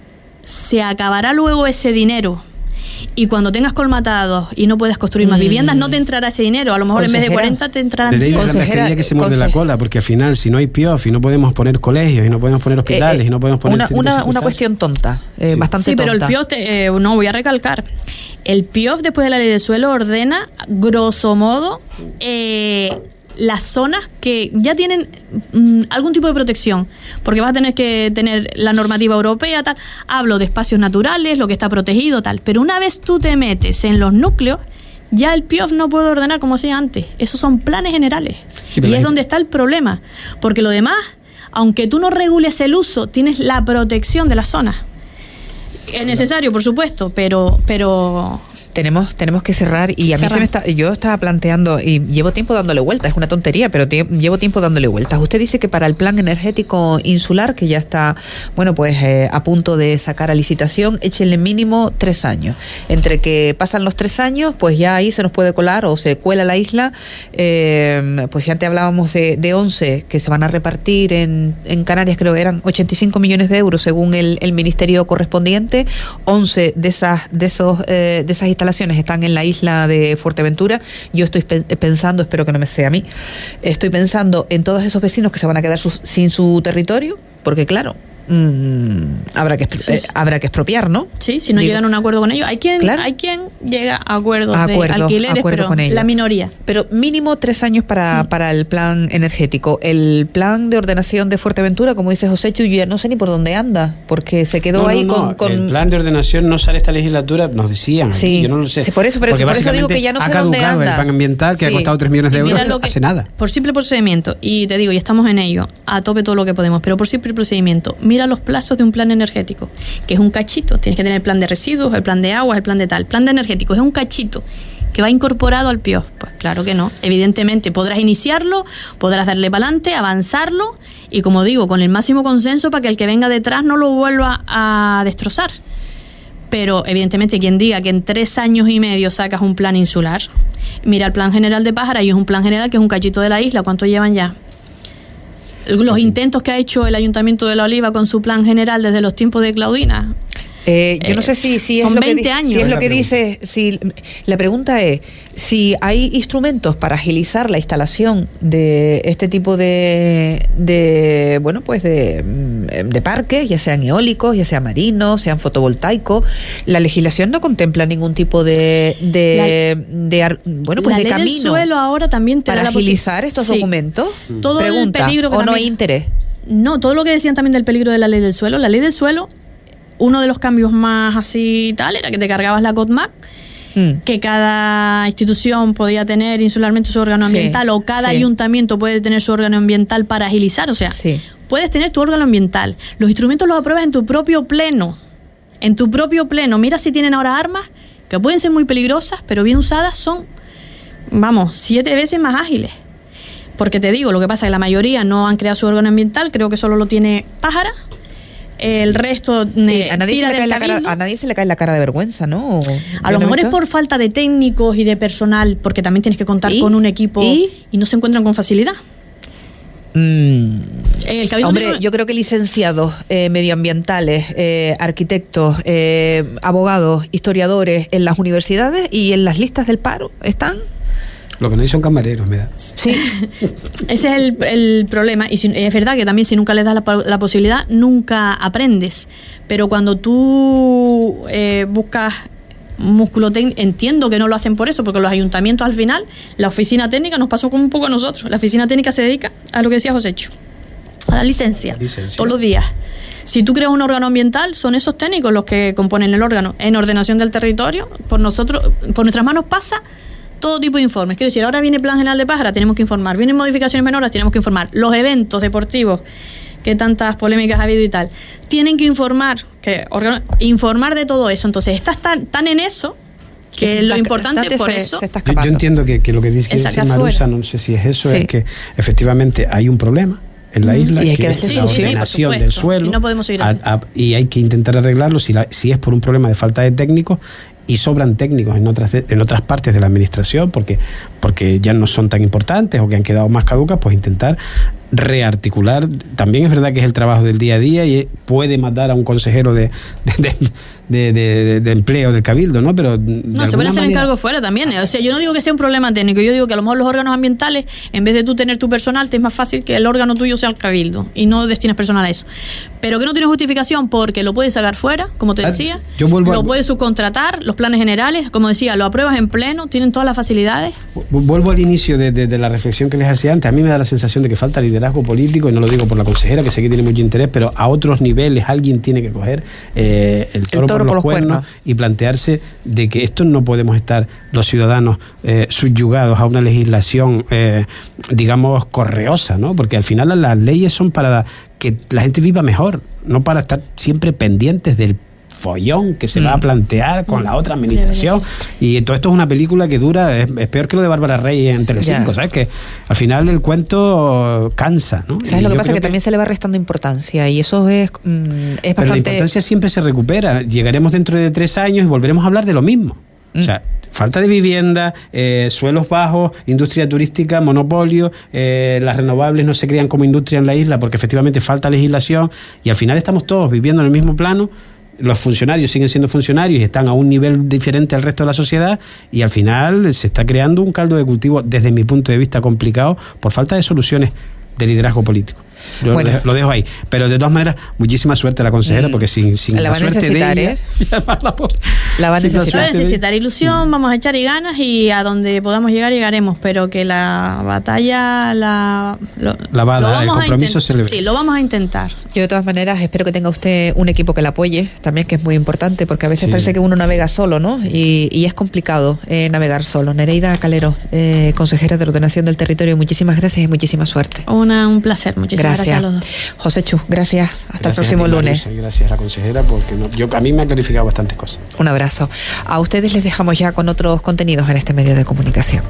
se acabará luego ese dinero y cuando tengas colmatados y no puedes construir más viviendas, no te entrará ese dinero. A lo mejor en vez de 40 te entrarán de la que se muerde la cola, porque al final, si no hay PIOF y no podemos poner colegios y no podemos poner hospitales eh, y no podemos poner. Una, una, cuestión tonta, eh, bastante sí, pero el PIOF, eh, no voy a recalcar. El PIOF, después de la ley de suelo, ordena, grosso modo, eh, las zonas que ya tienen mm, algún tipo de protección, porque vas a tener que tener la normativa europea, tal. Hablo de espacios naturales, lo que está protegido, tal. Pero una vez tú te metes en los núcleos, ya el PIOF no puede ordenar como hacía antes. Esos son planes generales. y es donde está el problema. Porque lo demás, aunque tú no regules el uso, tienes la protección de la zona. Es necesario, por supuesto, pero, pero tenemos, tenemos que cerrar y a mí se me está, yo estaba planteando y llevo tiempo dándole vueltas, es una tontería, pero llevo tiempo dándole vueltas. Usted dice que para el plan energético insular, que ya está, bueno, pues eh, a punto de sacar a licitación, échenle mínimo tres años. Entre que pasan los tres años, pues ya ahí se nos puede colar o se cuela la isla. Eh, pues ya antes hablábamos de, de 11 que se van a repartir en, en Canarias, creo que eran 85 millones de euros según el, el ministerio correspondiente. 11 de esas, de esos, eh, de esas instalaciones están en la isla de Fuerteventura. Yo estoy pensando, espero que no me sea a mí, estoy pensando en todos esos vecinos que se van a quedar sin su territorio, porque claro, Mm, habrá que eh, habrá que expropiar, ¿no? Sí, si no llegan a un acuerdo con ellos. Hay quien, hay quien llega a acuerdos de alquileres, pero la minoría. Pero mínimo tres años para, mm. para el plan energético. El plan de ordenación de Fuerteventura, como dice José Chu, ya no sé ni por dónde anda, porque se quedó ahí con, El plan de ordenación no sale esta legislatura, nos decían. Sí, yo no lo sé. por eso, por eso digo que ya no sé dónde anda. el plan ambiental que ha costado 3 millones de euros, no hace nada. Por simple procedimiento, y te digo, y estamos en ello, a tope todo lo que podemos, pero por simple procedimiento, mira mira los plazos de un plan energético, que es un cachito. Tienes que tener el plan de residuos, el plan de agua, el plan de tal. El plan de energético es un cachito que va incorporado al PIO. Pues claro que no. Evidentemente podrás iniciarlo, podrás darle para adelante, avanzarlo y como digo, con el máximo consenso para que el que venga detrás no lo vuelva a destrozar. Pero evidentemente quien diga que en tres años y medio sacas un plan insular, mira el plan general de Pájara y es un plan general que es un cachito de la isla, ¿cuánto llevan ya? Los intentos que ha hecho el Ayuntamiento de La Oliva con su plan general desde los tiempos de Claudina, eh, yo no sé si, si son es lo 20 que, años. Si es lo que dice, si la pregunta es si hay instrumentos para agilizar la instalación de este tipo de, de bueno, pues de, mm, de parques, ya sean eólicos, ya sean marinos, sean fotovoltaicos. La legislación no contempla ningún tipo de, de, de bueno, pues la de ley camino del suelo ahora también te da para la agilizar estos Sí. documentos. Todo el Pregunta, peligro que o no hay interés. No, todo lo que decían también del peligro de la ley del suelo. La ley del suelo, uno de los cambios más así tal era que te cargabas la COTMAC, Mm. que cada institución podía tener insularmente su órgano Sí, ambiental o cada sí. ayuntamiento puede tener su órgano ambiental para agilizar. O sea, Sí. puedes tener tu órgano ambiental. Los instrumentos los apruebas en tu propio pleno. En tu propio pleno. Mira si tienen ahora armas que pueden ser muy peligrosas, pero bien usadas son, vamos, siete veces más ágiles. Porque te digo, lo que pasa es que la mayoría no han creado su órgano ambiental, creo que solo lo tiene Pájara. El resto Sí, eh, a, nadie se le cae la cara, cabildo. a nadie se le cae la cara de vergüenza, ¿no? A lo ¿no mejor es por falta de técnicos y de personal, porque también tienes que contar ¿Y? con un equipo ¿Y? y no se encuentran con facilidad. Mm, El Hombre, yo creo que licenciados eh, medioambientales, eh, arquitectos, eh, abogados, historiadores en las universidades y en las listas del paro están. Lo que no hay son camareros, me da. Sí, Ese es el, el problema. Y si- es verdad que también si nunca les das la, posibilidad, nunca aprendes. Pero cuando tú eh, buscas músculo técnico, entiendo que no lo hacen por eso, porque los ayuntamientos al final, la oficina técnica nos pasó como un poco a nosotros. La oficina técnica se dedica a lo que decía Josécho, a la licencia, La licencia. todos los días. Si tú creas un órgano ambiental, son esos técnicos los que componen el órgano. En ordenación del territorio, por nosotros, por nuestras manos pasa todo tipo de informes. Quiero decir, ahora viene Plan General de Pájara, tenemos que informar. Vienen modificaciones menores, tenemos que informar. Los eventos deportivos, que tantas polémicas ha habido y tal, tienen que informar, que informar de todo eso. Entonces, estás tan, tan en eso que lo está- importante bastante por se- eso. se está Yo, entiendo que, que lo que dice, Marusa, no sé si es eso, Sí. es que efectivamente hay un problema en la Ujú. isla, Y hay que, que es darle la ordenación Sí, del suelo. Y no podemos seguir a- a- y hay que intentar arreglarlo si, la- si es por un problema de falta de técnicos y sobran técnicos en otras en otras partes de la administración porque porque ya no son tan importantes o que han quedado más caducas pues intentar rearticular también es verdad que es el trabajo del día a día y eh, puede matar a un consejero de, de, de- empleo del cabildo no pero No, se puede alguna hacer manera- encargo fuera también. O sea, yo no digo que sea un problema técnico, yo digo que a lo mejor los órganos ambientales, en vez de tú tener tu personal, te es más fácil que el órgano tuyo sea el cabildo y no destines personal a eso. Pero que no tiene justificación porque lo puedes sacar fuera, como te Ah, decía, yo vuelvo lo a- puedes subcontratar, los planes generales, como decía, lo apruebas en pleno, tienen todas las facilidades. Vu- Vuelvo al inicio de, de- de la reflexión que les hacía antes. A mí me da la sensación de que falta liderazgo político, y no lo digo por la consejera, que sé que tiene mucho interés, pero a otros niveles alguien tiene que coger eh, el, toro por los, cuernos, y plantearse de que esto no podemos estar los ciudadanos eh, subyugados a una legislación, eh, digamos, correosa, ¿no? Porque al final las leyes son para que la gente viva mejor, no para estar siempre pendientes del follón que se va a Mm. plantear con la otra administración y todo esto es una película que dura, es, es peor que lo de Bárbara Rey en Telecinco. ¿sabes? Que al final el cuento cansa, ¿no? ¿Sabes Y lo que pasa? Que, también se le va restando importancia y eso es, mm, es Pero la bastante... importancia siempre se recupera. Llegaremos dentro de tres años y volveremos a hablar de lo mismo. O Mm. sea, falta de vivienda, eh, suelos bajos, industria turística, monopolio, eh, las renovables no se crean como industria en la isla porque efectivamente falta legislación y al final estamos todos viviendo en el mismo plano. Los funcionarios siguen siendo funcionarios y están a un nivel diferente al resto de la sociedad y al final se está creando un caldo de cultivo desde mi punto de vista complicado por falta de soluciones de liderazgo político. Yo Bueno. lo dejo ahí. Pero de todas maneras, muchísima suerte a la consejera Mm. porque sin, sin La a suerte de necesitar, ella, ¿eh? la pobre- La va a necesitar. Necesitar ilusión, vamos a echar y ganas y a donde podamos llegar llegaremos, pero que la batalla la, lo, La a dar, el vamos a compromiso se le ve. Sí, lo vamos a intentar. Yo de todas maneras espero que tenga usted un equipo que la apoye, también que es muy importante, porque a veces Sí. parece que uno navega solo, ¿no? Y, y es complicado eh, navegar solo. Nereida Calero, eh, consejera de ordenación del territorio, muchísimas gracias y muchísima suerte. Una, un placer, muchísimas gracias. José Chu, gracias. Hasta el próximo lunes. gracias a la consejera porque yo, a mí me ha clarificado bastantes cosas. Un abrazo. A ustedes les dejamos ya con otros contenidos en este medio de comunicación.